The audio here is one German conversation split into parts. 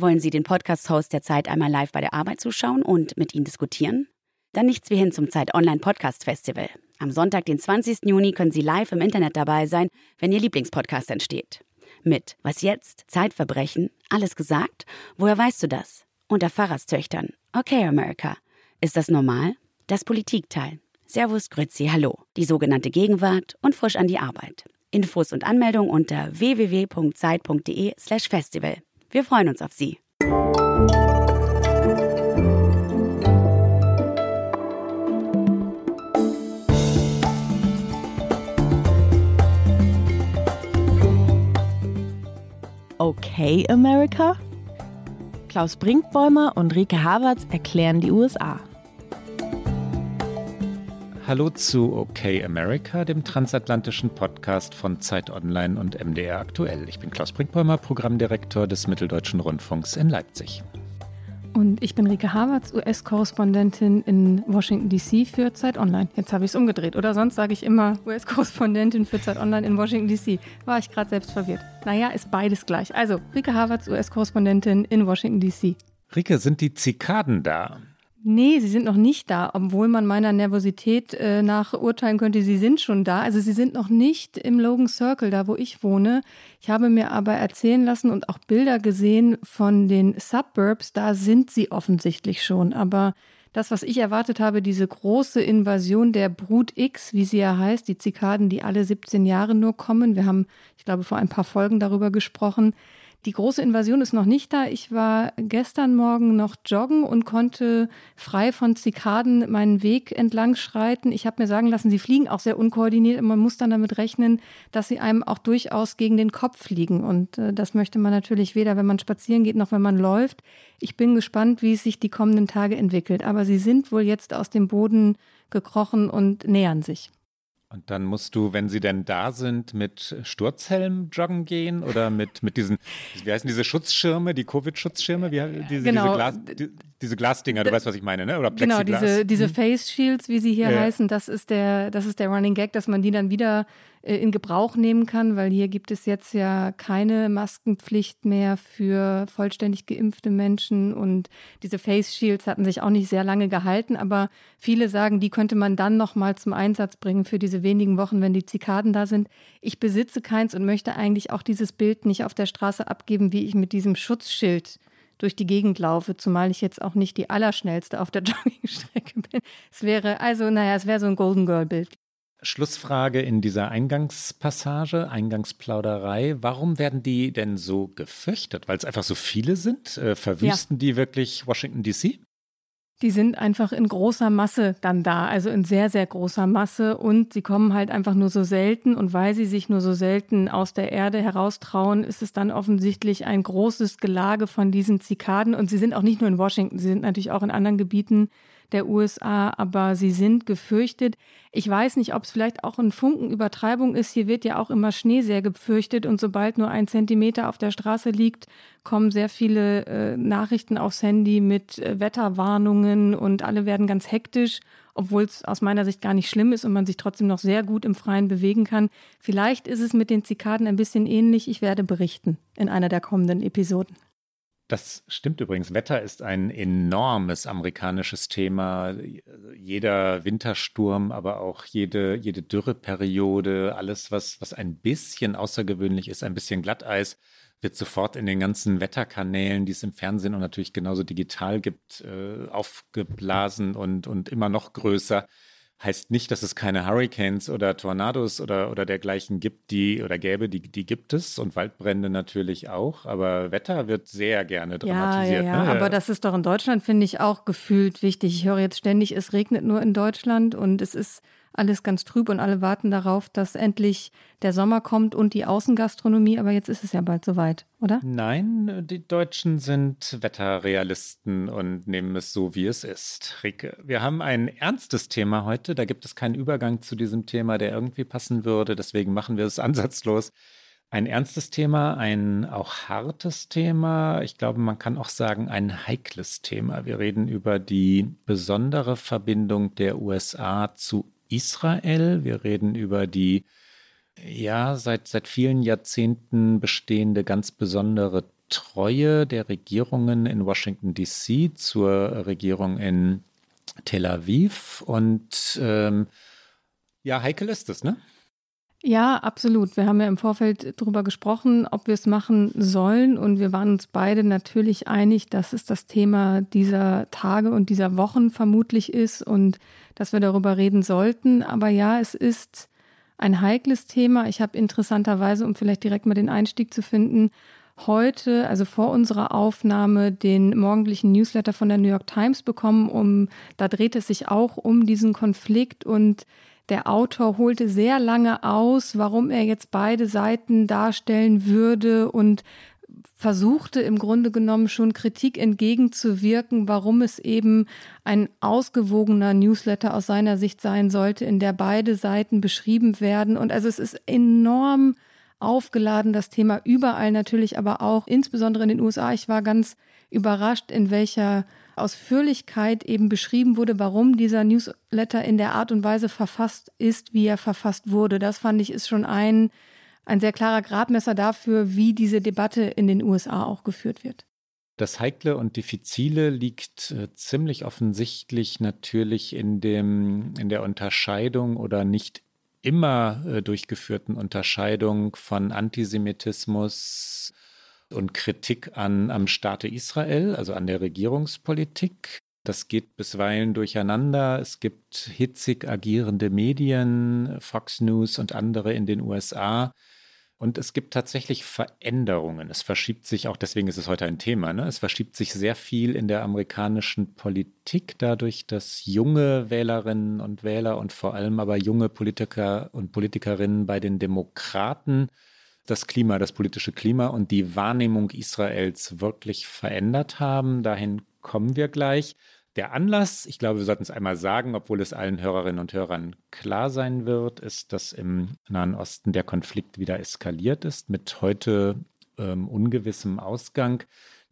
Wollen Sie den Podcast-Host der Zeit einmal live bei der Arbeit zuschauen und mit Ihnen diskutieren? Dann nichts wie hin zum Zeit Online Podcast Festival. Am Sonntag, den 20. Juni, können Sie live im Internet dabei sein, wenn Ihr Lieblingspodcast entsteht. Mit Was jetzt? Zeitverbrechen? Alles gesagt? Woher weißt du das? Unter Pfarrerstöchtern. Okay, America. Ist das normal? Das Politikteil. Servus, Grüezi, Hallo. Die sogenannte Gegenwart und frisch an die Arbeit. Infos und Anmeldung unter www.zeit.de/slash festival. Wir freuen uns auf Sie. Okay, America? Klaus Brinkbäumer und Rike Havertz erklären die USA. Hallo zu OK America, dem transatlantischen Podcast von Zeit Online und MDR aktuell. Ich bin Klaus Brinkbäumer, Programmdirektor des Mitteldeutschen Rundfunks in Leipzig. Und ich bin Rike Havertz, US-Korrespondentin in Washington DC für Zeit Online. Jetzt habe ich es umgedreht, oder? Sonst sage ich immer US-Korrespondentin für Zeit Online in Washington DC. War ich gerade selbst verwirrt. Naja, ist beides gleich. Also, Rike Havertz, US-Korrespondentin in Washington DC. Rike, sind die Zikaden da? Nee, sie sind noch nicht da, obwohl man meiner Nervosität äh, nach urteilen könnte, sie sind schon da. Also sie sind noch nicht im Logan Circle, da wo ich wohne. Ich habe mir aber erzählen lassen und auch Bilder gesehen von den Suburbs, da sind sie offensichtlich schon. Aber das, was ich erwartet habe, diese große Invasion der Brut X, wie sie ja heißt, die Zikaden, die alle 17 Jahre nur kommen. Wir haben, ich glaube, vor ein paar Folgen darüber gesprochen. Die große Invasion ist noch nicht da. Ich war gestern Morgen noch joggen und konnte frei von Zikaden meinen Weg entlang schreiten. Ich habe mir sagen lassen, sie fliegen auch sehr unkoordiniert und man muss dann damit rechnen, dass sie einem auch durchaus gegen den Kopf fliegen. Und äh, das möchte man natürlich weder, wenn man spazieren geht, noch wenn man läuft. Ich bin gespannt, wie es sich die kommenden Tage entwickelt. Aber sie sind wohl jetzt aus dem Boden gekrochen und nähern sich. Und dann musst du, wenn sie denn da sind, mit Sturzhelm joggen gehen oder mit, mit diesen, wie heißen diese Schutzschirme, die Covid-Schutzschirme? Wie, diese, genau. diese, Glas, die, diese Glasdinger, du weißt, was ich meine, ne? Oder Plexiglas. Genau, diese, diese hm. Face Shields, wie sie hier ja, heißen, das ist der, das ist der Running Gag, dass man die dann wieder in Gebrauch nehmen kann, weil hier gibt es jetzt ja keine Maskenpflicht mehr für vollständig geimpfte Menschen und diese Face Shields hatten sich auch nicht sehr lange gehalten, aber viele sagen, die könnte man dann noch mal zum Einsatz bringen für diese wenigen Wochen, wenn die Zikaden da sind. Ich besitze keins und möchte eigentlich auch dieses Bild nicht auf der Straße abgeben, wie ich mit diesem Schutzschild durch die Gegend laufe, zumal ich jetzt auch nicht die Allerschnellste auf der Joggingstrecke bin. Es wäre also, naja, es wäre so ein Golden Girl Bild. Schlussfrage in dieser Eingangspassage, Eingangsplauderei. Warum werden die denn so gefürchtet? Weil es einfach so viele sind? Äh, verwüsten ja. die wirklich Washington DC? Die sind einfach in großer Masse dann da, also in sehr, sehr großer Masse und sie kommen halt einfach nur so selten und weil sie sich nur so selten aus der Erde heraustrauen, ist es dann offensichtlich ein großes Gelage von diesen Zikaden und sie sind auch nicht nur in Washington, sie sind natürlich auch in anderen Gebieten der USA, aber sie sind gefürchtet. Ich weiß nicht, ob es vielleicht auch ein Funken Übertreibung ist. Hier wird ja auch immer Schnee sehr gefürchtet und sobald nur ein Zentimeter auf der Straße liegt, kommen sehr viele äh, Nachrichten aufs Handy mit äh, Wetterwarnungen und alle werden ganz hektisch, obwohl es aus meiner Sicht gar nicht schlimm ist und man sich trotzdem noch sehr gut im Freien bewegen kann. Vielleicht ist es mit den Zikaden ein bisschen ähnlich. Ich werde berichten in einer der kommenden Episoden. Das stimmt übrigens. Wetter ist ein enormes amerikanisches Thema. Jeder Wintersturm, aber auch jede, jede Dürreperiode, alles, was, was ein bisschen außergewöhnlich ist, ein bisschen Glatteis, wird sofort in den ganzen Wetterkanälen, die es im Fernsehen und natürlich genauso digital gibt, äh, aufgeblasen und, und immer noch größer heißt nicht, dass es keine Hurricanes oder Tornados oder, oder dergleichen gibt, die oder gäbe, die, die gibt es und Waldbrände natürlich auch, aber Wetter wird sehr gerne dramatisiert. Ja, ja, ja. Ne? aber das ist doch in Deutschland, finde ich, auch gefühlt wichtig. Ich höre jetzt ständig, es regnet nur in Deutschland und es ist alles ganz trüb und alle warten darauf, dass endlich der Sommer kommt und die Außengastronomie. Aber jetzt ist es ja bald soweit, oder? Nein, die Deutschen sind Wetterrealisten und nehmen es so, wie es ist. Rike, wir haben ein ernstes Thema heute. Da gibt es keinen Übergang zu diesem Thema, der irgendwie passen würde. Deswegen machen wir es ansatzlos. Ein ernstes Thema, ein auch hartes Thema. Ich glaube, man kann auch sagen, ein heikles Thema. Wir reden über die besondere Verbindung der USA zu Israel. Wir reden über die ja seit, seit vielen Jahrzehnten bestehende ganz besondere Treue der Regierungen in Washington, DC zur Regierung in Tel Aviv. Und ähm, ja, heikel ist es, ne? Ja, absolut. Wir haben ja im Vorfeld darüber gesprochen, ob wir es machen sollen. Und wir waren uns beide natürlich einig, dass es das Thema dieser Tage und dieser Wochen vermutlich ist und dass wir darüber reden sollten. Aber ja, es ist ein heikles Thema. Ich habe interessanterweise, um vielleicht direkt mal den Einstieg zu finden, heute, also vor unserer Aufnahme, den morgendlichen Newsletter von der New York Times bekommen. Um, da dreht es sich auch um diesen Konflikt und der Autor holte sehr lange aus, warum er jetzt beide Seiten darstellen würde und versuchte im Grunde genommen schon Kritik entgegenzuwirken, warum es eben ein ausgewogener Newsletter aus seiner Sicht sein sollte, in der beide Seiten beschrieben werden. Und also es ist enorm aufgeladen, das Thema überall natürlich, aber auch insbesondere in den USA. Ich war ganz überrascht, in welcher Ausführlichkeit eben beschrieben wurde, warum dieser Newsletter in der Art und Weise verfasst ist, wie er verfasst wurde. Das fand ich ist schon ein, ein sehr klarer Gradmesser dafür, wie diese Debatte in den USA auch geführt wird. Das Heikle und Diffizile liegt äh, ziemlich offensichtlich natürlich in, dem, in der Unterscheidung oder nicht immer äh, durchgeführten Unterscheidung von Antisemitismus, und Kritik an, am Staate Israel, also an der Regierungspolitik. Das geht bisweilen durcheinander. Es gibt hitzig agierende Medien, Fox News und andere in den USA. Und es gibt tatsächlich Veränderungen. Es verschiebt sich auch, deswegen ist es heute ein Thema, ne? es verschiebt sich sehr viel in der amerikanischen Politik dadurch, dass junge Wählerinnen und Wähler und vor allem aber junge Politiker und Politikerinnen bei den Demokraten das Klima, das politische Klima und die Wahrnehmung Israels wirklich verändert haben. Dahin kommen wir gleich. Der Anlass, ich glaube, wir sollten es einmal sagen, obwohl es allen Hörerinnen und Hörern klar sein wird, ist, dass im Nahen Osten der Konflikt wieder eskaliert ist mit heute ähm, ungewissem Ausgang.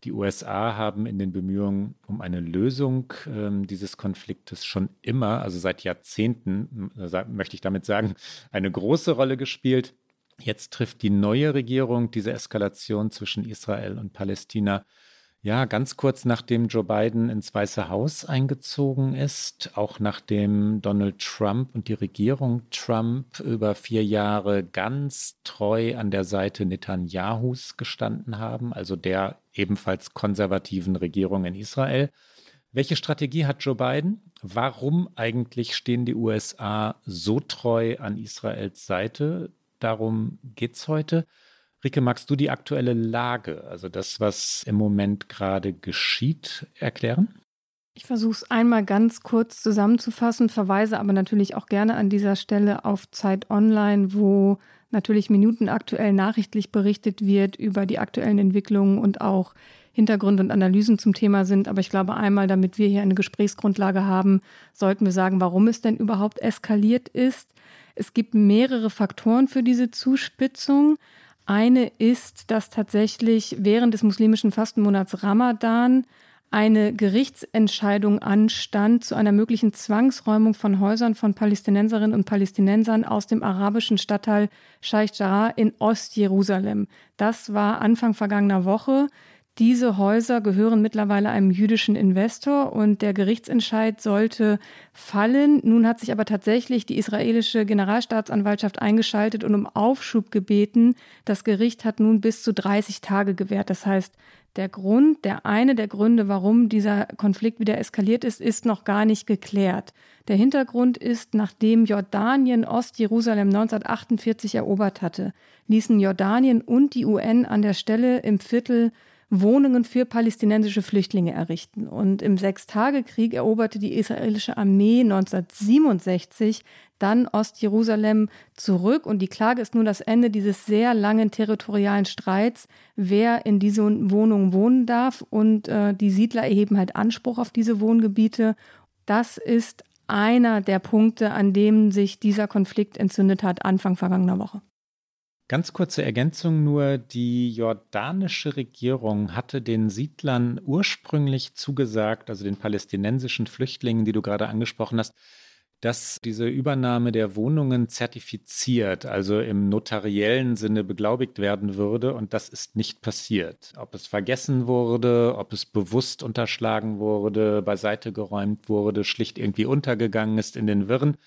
Die USA haben in den Bemühungen um eine Lösung ähm, dieses Konfliktes schon immer, also seit Jahrzehnten, äh, möchte ich damit sagen, eine große Rolle gespielt. Jetzt trifft die neue Regierung diese Eskalation zwischen Israel und Palästina ja, ganz kurz nachdem Joe Biden ins Weiße Haus eingezogen ist, auch nachdem Donald Trump und die Regierung Trump über vier Jahre ganz treu an der Seite Netanyahus gestanden haben, also der ebenfalls konservativen Regierung in Israel. Welche Strategie hat Joe Biden? Warum eigentlich stehen die USA so treu an Israels Seite? Darum geht es heute. Rike, magst du die aktuelle Lage, also das, was im Moment gerade geschieht, erklären? Ich versuche es einmal ganz kurz zusammenzufassen, verweise aber natürlich auch gerne an dieser Stelle auf Zeit Online, wo natürlich minutenaktuell nachrichtlich berichtet wird über die aktuellen Entwicklungen und auch Hintergründe und Analysen zum Thema sind. Aber ich glaube, einmal, damit wir hier eine Gesprächsgrundlage haben, sollten wir sagen, warum es denn überhaupt eskaliert ist. Es gibt mehrere Faktoren für diese Zuspitzung. Eine ist, dass tatsächlich während des muslimischen Fastenmonats Ramadan eine Gerichtsentscheidung anstand zu einer möglichen Zwangsräumung von Häusern von Palästinenserinnen und Palästinensern aus dem arabischen Stadtteil Sheikh Jarrah in Ostjerusalem. Das war Anfang vergangener Woche. Diese Häuser gehören mittlerweile einem jüdischen Investor und der Gerichtsentscheid sollte fallen. Nun hat sich aber tatsächlich die israelische Generalstaatsanwaltschaft eingeschaltet und um Aufschub gebeten. Das Gericht hat nun bis zu 30 Tage gewährt. Das heißt, der Grund, der eine der Gründe, warum dieser Konflikt wieder eskaliert ist, ist noch gar nicht geklärt. Der Hintergrund ist, nachdem Jordanien Ostjerusalem 1948 erobert hatte, ließen Jordanien und die UN an der Stelle im Viertel Wohnungen für palästinensische Flüchtlinge errichten. Und im Sechstagekrieg eroberte die israelische Armee 1967 dann Ostjerusalem zurück. Und die Klage ist nun das Ende dieses sehr langen territorialen Streits, wer in diesen Wohnungen wohnen darf. Und äh, die Siedler erheben halt Anspruch auf diese Wohngebiete. Das ist einer der Punkte, an dem sich dieser Konflikt entzündet hat, Anfang vergangener Woche. Ganz kurze Ergänzung nur, die jordanische Regierung hatte den Siedlern ursprünglich zugesagt, also den palästinensischen Flüchtlingen, die du gerade angesprochen hast, dass diese Übernahme der Wohnungen zertifiziert, also im notariellen Sinne beglaubigt werden würde. Und das ist nicht passiert. Ob es vergessen wurde, ob es bewusst unterschlagen wurde, beiseite geräumt wurde, schlicht irgendwie untergegangen ist in den Wirren,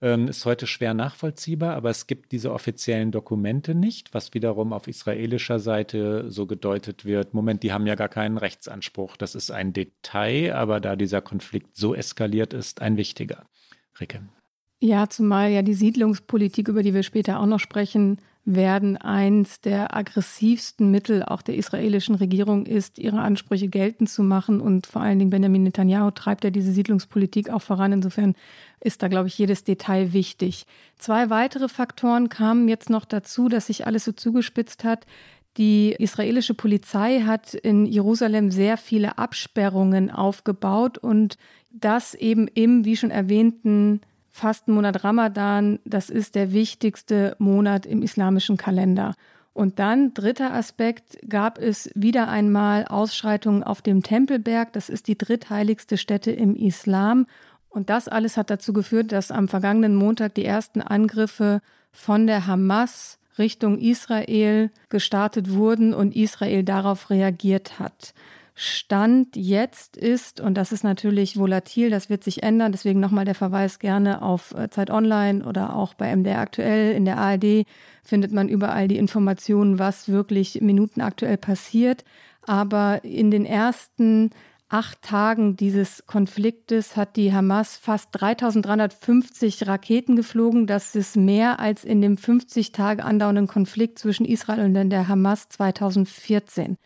ähm, ist heute schwer nachvollziehbar. Aber es gibt diese offiziellen Dokumente nicht, was wiederum auf israelischer Seite so gedeutet wird. Moment, die haben ja gar keinen Rechtsanspruch. Das ist ein Detail, aber da dieser Konflikt so eskaliert ist, ein wichtiger. Ricke. Ja, zumal ja die Siedlungspolitik, über die wir später auch noch sprechen werden, eins der aggressivsten Mittel auch der israelischen Regierung ist, ihre Ansprüche geltend zu machen. Und vor allen Dingen Benjamin Netanyahu treibt ja diese Siedlungspolitik auch voran. Insofern ist da, glaube ich, jedes Detail wichtig. Zwei weitere Faktoren kamen jetzt noch dazu, dass sich alles so zugespitzt hat. Die israelische Polizei hat in Jerusalem sehr viele Absperrungen aufgebaut und das eben im, wie schon erwähnten, Fastenmonat Ramadan, das ist der wichtigste Monat im islamischen Kalender. Und dann, dritter Aspekt, gab es wieder einmal Ausschreitungen auf dem Tempelberg. Das ist die drittheiligste Stätte im Islam. Und das alles hat dazu geführt, dass am vergangenen Montag die ersten Angriffe von der Hamas Richtung Israel gestartet wurden und Israel darauf reagiert hat. Stand jetzt ist, und das ist natürlich volatil, das wird sich ändern, deswegen nochmal der Verweis gerne auf äh, Zeit Online oder auch bei MDR aktuell, in der ARD findet man überall die Informationen, was wirklich minutenaktuell passiert. Aber in den ersten acht Tagen dieses Konfliktes hat die Hamas fast 3350 Raketen geflogen. Das ist mehr als in dem 50 Tage andauernden Konflikt zwischen Israel und der Hamas 2014.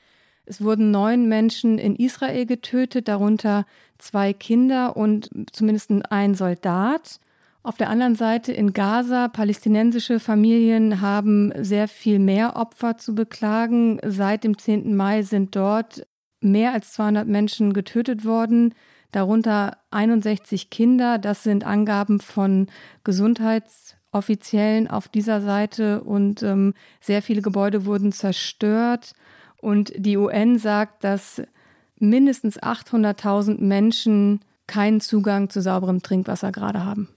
Es wurden neun Menschen in Israel getötet, darunter zwei Kinder und zumindest ein Soldat. Auf der anderen Seite in Gaza, palästinensische Familien haben sehr viel mehr Opfer zu beklagen. Seit dem 10. Mai sind dort mehr als 200 Menschen getötet worden, darunter 61 Kinder. Das sind Angaben von Gesundheitsoffiziellen auf dieser Seite und ähm, sehr viele Gebäude wurden zerstört. Und die UN sagt, dass mindestens 800.000 Menschen keinen Zugang zu sauberem Trinkwasser gerade haben.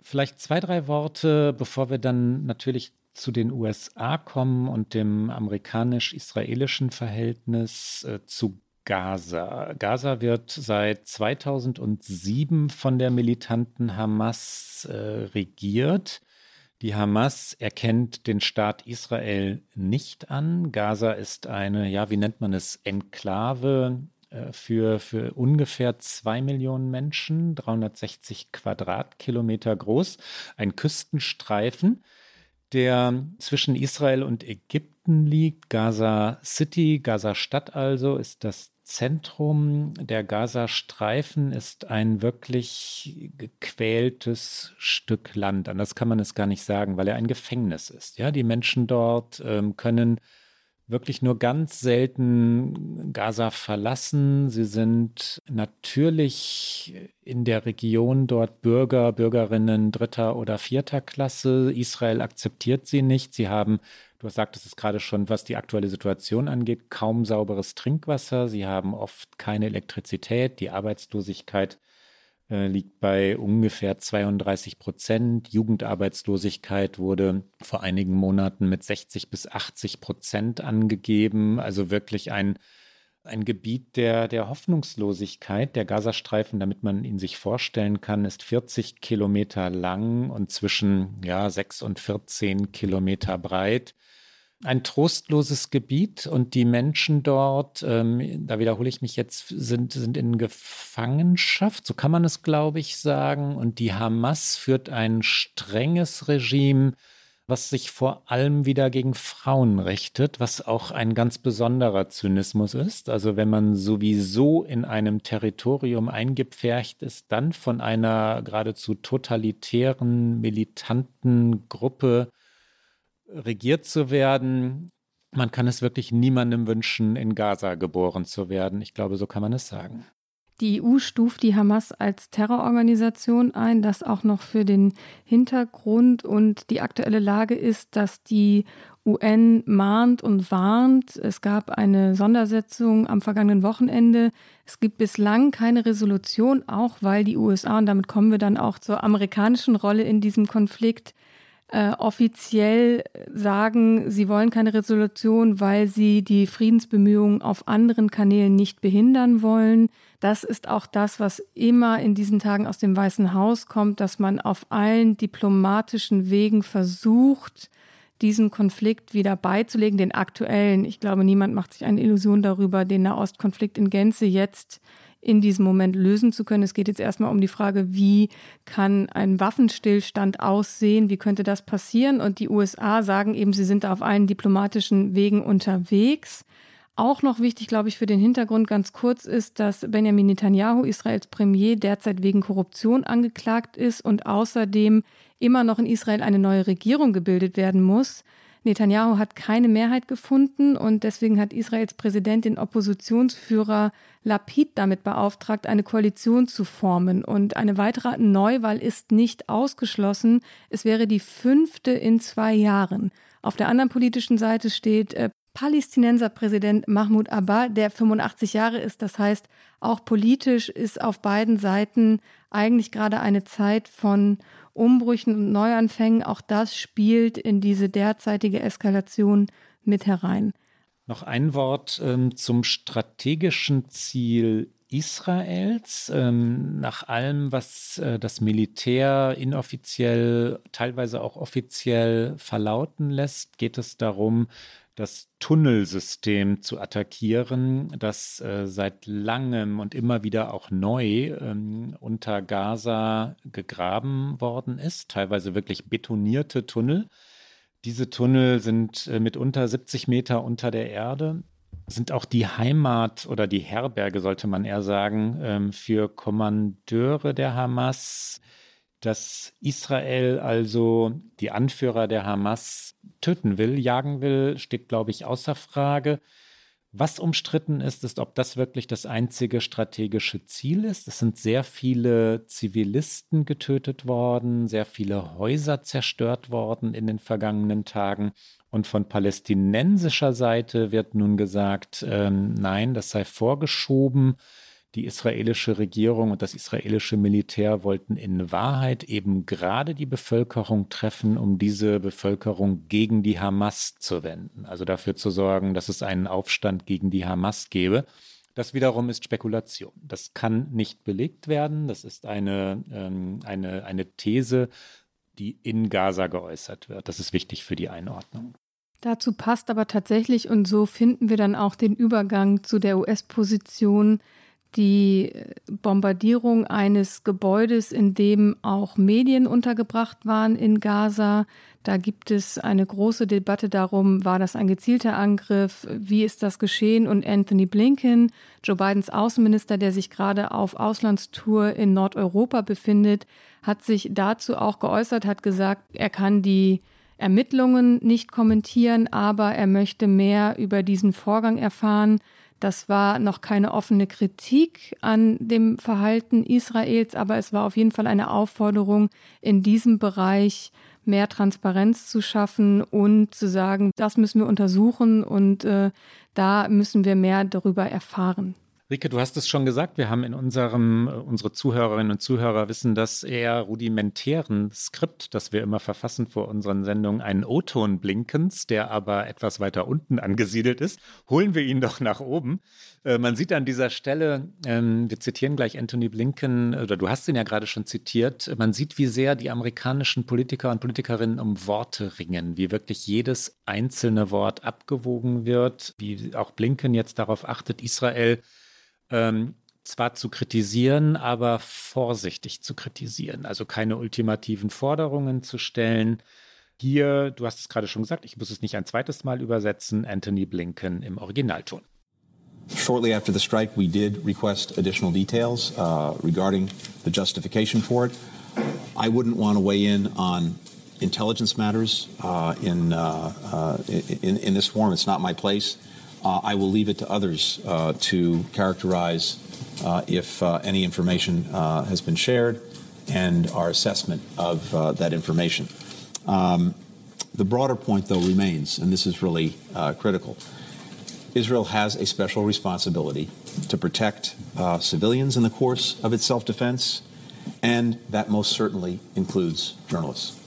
Vielleicht zwei, drei Worte, bevor wir dann natürlich zu den USA kommen und dem amerikanisch-israelischen Verhältnis äh, zu Gaza. Gaza wird seit 2007 von der militanten Hamas äh, regiert. Die Hamas erkennt den Staat Israel nicht an. Gaza ist eine, ja, wie nennt man es, Enklave äh, für, für ungefähr zwei Millionen Menschen, 360 Quadratkilometer groß, ein Küstenstreifen, der zwischen Israel und Ägypten liegt. Gaza City, Gaza Stadt also, ist das Zentrum der Gazastreifen ist ein wirklich gequältes Stück Land. Anders kann man es gar nicht sagen, weil er ein Gefängnis ist. Ja, die Menschen dort ähm, können wirklich nur ganz selten Gaza verlassen. Sie sind natürlich in der Region dort Bürger, Bürgerinnen dritter oder vierter Klasse. Israel akzeptiert sie nicht. Sie haben Du sagtest es gerade schon, was die aktuelle Situation angeht, kaum sauberes Trinkwasser. Sie haben oft keine Elektrizität. Die Arbeitslosigkeit äh, liegt bei ungefähr 32 Prozent. Jugendarbeitslosigkeit wurde vor einigen Monaten mit 60 bis 80 Prozent angegeben. Also wirklich ein, ein Gebiet der, der Hoffnungslosigkeit. Der Gazastreifen, damit man ihn sich vorstellen kann, ist 40 Kilometer lang und zwischen ja, 6 und 14 Kilometer breit ein trostloses Gebiet und die Menschen dort, ähm, da wiederhole ich mich jetzt, sind, sind in Gefangenschaft, so kann man es, glaube ich, sagen. Und die Hamas führt ein strenges Regime, was sich vor allem wieder gegen Frauen richtet, was auch ein ganz besonderer Zynismus ist. Also wenn man sowieso in einem Territorium eingepfercht ist, dann von einer geradezu totalitären, militanten Gruppe regiert zu werden. Man kann es wirklich niemandem wünschen, in Gaza geboren zu werden. Ich glaube, so kann man es sagen. Die EU stuft die Hamas als Terrororganisation ein, das auch noch für den Hintergrund und die aktuelle Lage ist, dass die UN mahnt und warnt. Es gab eine Sondersetzung am vergangenen Wochenende. Es gibt bislang keine Resolution, auch weil die USA, und damit kommen wir dann auch zur amerikanischen Rolle in diesem Konflikt, äh, offiziell sagen, sie wollen keine Resolution, weil sie die Friedensbemühungen auf anderen Kanälen nicht behindern wollen. Das ist auch das, was immer in diesen Tagen aus dem Weißen Haus kommt, dass man auf allen diplomatischen Wegen versucht, diesen Konflikt wieder beizulegen, den aktuellen. Ich glaube, niemand macht sich eine Illusion darüber, den Nahostkonflikt in Gänze jetzt in diesem Moment lösen zu können. Es geht jetzt erstmal um die Frage, wie kann ein Waffenstillstand aussehen, wie könnte das passieren? Und die USA sagen eben, sie sind auf allen diplomatischen Wegen unterwegs. Auch noch wichtig, glaube ich, für den Hintergrund ganz kurz ist, dass Benjamin Netanyahu, Israels Premier, derzeit wegen Korruption angeklagt ist und außerdem immer noch in Israel eine neue Regierung gebildet werden muss. Netanyahu hat keine Mehrheit gefunden und deswegen hat Israels Präsident den Oppositionsführer Lapid damit beauftragt, eine Koalition zu formen. Und eine weitere Neuwahl ist nicht ausgeschlossen. Es wäre die fünfte in zwei Jahren. Auf der anderen politischen Seite steht äh, Palästinenser Präsident Mahmoud Abbas, der 85 Jahre ist. Das heißt, auch politisch ist auf beiden Seiten eigentlich gerade eine Zeit von Umbrüchen und Neuanfängen. Auch das spielt in diese derzeitige Eskalation mit herein. Noch ein Wort ähm, zum strategischen Ziel Israels. Ähm, nach allem, was äh, das Militär inoffiziell, teilweise auch offiziell verlauten lässt, geht es darum, das Tunnelsystem zu attackieren, das äh, seit langem und immer wieder auch neu ähm, unter Gaza gegraben worden ist, teilweise wirklich betonierte Tunnel. Diese Tunnel sind äh, mitunter 70 Meter unter der Erde, sind auch die Heimat oder die Herberge, sollte man eher sagen, ähm, für Kommandeure der Hamas, dass Israel also die Anführer der Hamas töten will, jagen will, steht, glaube ich, außer Frage. Was umstritten ist, ist, ob das wirklich das einzige strategische Ziel ist. Es sind sehr viele Zivilisten getötet worden, sehr viele Häuser zerstört worden in den vergangenen Tagen. Und von palästinensischer Seite wird nun gesagt, äh, nein, das sei vorgeschoben die israelische Regierung und das israelische Militär wollten in Wahrheit eben gerade die Bevölkerung treffen, um diese Bevölkerung gegen die Hamas zu wenden. Also dafür zu sorgen, dass es einen Aufstand gegen die Hamas gäbe. Das wiederum ist Spekulation. Das kann nicht belegt werden. Das ist eine, ähm, eine, eine These, die in Gaza geäußert wird. Das ist wichtig für die Einordnung. Dazu passt aber tatsächlich, und so finden wir dann auch den Übergang zu der US-Position, die Bombardierung eines Gebäudes, in dem auch Medien untergebracht waren in Gaza. Da gibt es eine große Debatte darum, war das ein gezielter Angriff, wie ist das geschehen? Und Anthony Blinken, Joe Bidens Außenminister, der sich gerade auf Auslandstour in Nordeuropa befindet, hat sich dazu auch geäußert, hat gesagt, er kann die Ermittlungen nicht kommentieren, aber er möchte mehr über diesen Vorgang erfahren. Das war noch keine offene Kritik an dem Verhalten Israels, aber es war auf jeden Fall eine Aufforderung, in diesem Bereich mehr Transparenz zu schaffen und zu sagen, das müssen wir untersuchen und äh, da müssen wir mehr darüber erfahren. Rike, du hast es schon gesagt, wir haben in unserem, äh, unsere Zuhörerinnen und Zuhörer wissen das eher rudimentären Skript, das wir immer verfassen vor unseren Sendungen, einen O-Ton Blinkens, der aber etwas weiter unten angesiedelt ist. Holen wir ihn doch nach oben. Äh, man sieht an dieser Stelle, ähm, wir zitieren gleich Anthony Blinken, oder du hast ihn ja gerade schon zitiert, man sieht, wie sehr die amerikanischen Politiker und Politikerinnen um Worte ringen, wie wirklich jedes einzelne Wort abgewogen wird, wie auch Blinken jetzt darauf achtet, Israel ähm, zwar zu kritisieren, aber vorsichtig zu kritisieren. Also keine ultimativen Forderungen zu stellen. Hier, du hast es gerade schon gesagt, ich muss es nicht ein zweites Mal übersetzen, Anthony Blinken im Originalton. Shortly after the strike, we did request additional details uh, regarding the justification for it. I wouldn't want to weigh in on intelligence matters uh, in, uh, uh in, in this forum. It's not my place. Uh, I will leave it to others uh, to characterize uh, if uh, any information uh, has been shared and our assessment of uh, that information. Um, The broader point, though, remains, and this is really critical. Israel has a special responsibility to protect civilians in the course of its self defense, and that most certainly includes journalists.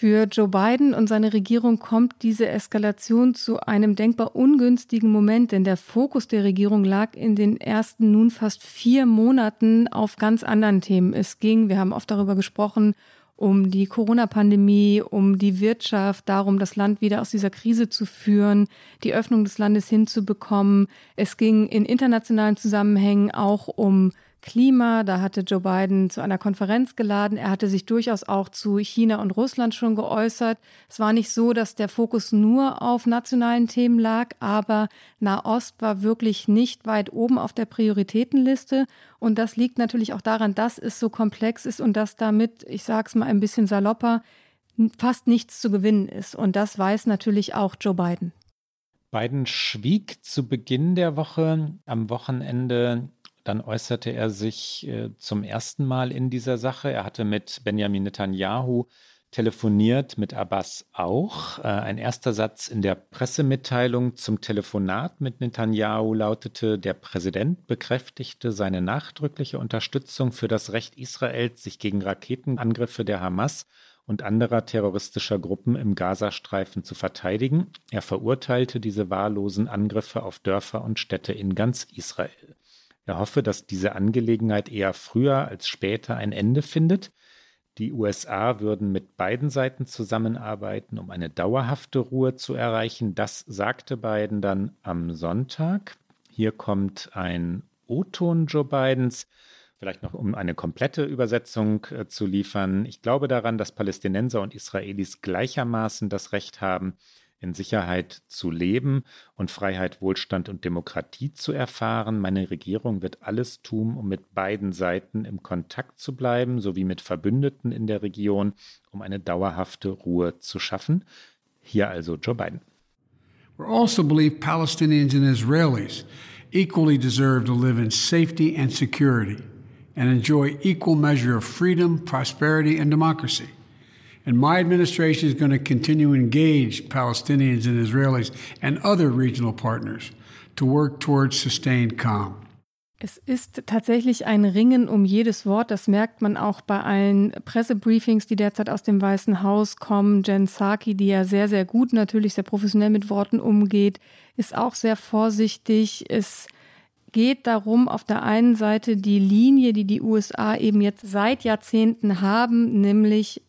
Für Joe Biden und seine Regierung kommt diese Eskalation zu einem denkbar ungünstigen Moment, denn der Fokus der Regierung lag in den ersten nun fast vier Monaten auf ganz anderen Themen. Es ging, wir haben oft darüber gesprochen, um die Corona-Pandemie, um die Wirtschaft, darum, das Land wieder aus dieser Krise zu führen, die Öffnung des Landes hinzubekommen. Es ging in internationalen Zusammenhängen auch um Klima. Da hatte Joe Biden zu einer Konferenz geladen. Er hatte sich durchaus auch zu China und Russland schon geäußert. Es war nicht so, dass der Fokus nur auf nationalen Themen lag, aber Nahost war wirklich nicht weit oben auf der Prioritätenliste. Und das liegt natürlich auch daran, dass es so komplex ist und dass damit, ich sage es mal ein bisschen salopper, fast nichts zu gewinnen ist. Und das weiß natürlich auch Joe Biden. Biden schwieg zu Beginn der Woche. Am Wochenende dann äußerte er sich äh, zum ersten Mal in dieser Sache. Er hatte mit Benjamin Netanyahu telefoniert, mit Abbas auch. Äh, ein erster Satz in der Pressemitteilung zum Telefonat mit Netanyahu lautete, der Präsident bekräftigte seine nachdrückliche Unterstützung für das Recht Israels, sich gegen Raketenangriffe der Hamas und anderer terroristischer Gruppen im Gazastreifen zu verteidigen. Er verurteilte diese wahllosen Angriffe auf Dörfer und Städte in ganz Israel. Er hoffe, dass diese Angelegenheit eher früher als später ein Ende findet. Die USA würden mit beiden Seiten zusammenarbeiten, um eine dauerhafte Ruhe zu erreichen. Das sagte Biden dann am Sonntag. Hier kommt ein O-Ton Joe Bidens. Vielleicht noch, um eine komplette Übersetzung äh, zu liefern. Ich glaube daran, dass Palästinenser und Israelis gleichermaßen das Recht haben, in Sicherheit zu leben und Freiheit, Wohlstand und Demokratie zu erfahren. Meine Regierung wird alles tun, um mit beiden Seiten im Kontakt zu bleiben, sowie mit Verbündeten in der Region, um eine dauerhafte Ruhe zu schaffen. Hier also Joe Biden. We also believe Palestinians and Israelis equally deserve to live in safety and security and enjoy equal measure of freedom, prosperity and democracy. And my administration is going to continue to engage Palestinians and Israelis and other regional partners to work towards sustained calm. Es ist tatsächlich ein Ringen um jedes Wort. Das merkt man auch bei allen Pressebriefings, die derzeit aus dem Weißen Haus kommen. Jen Psaki, die ja sehr, sehr gut natürlich, sehr professionell mit Worten umgeht, ist auch sehr vorsichtig. Es geht darum, auf der einen Seite die Linie, die die USA eben jetzt seit Jahrzehnten haben, nämlich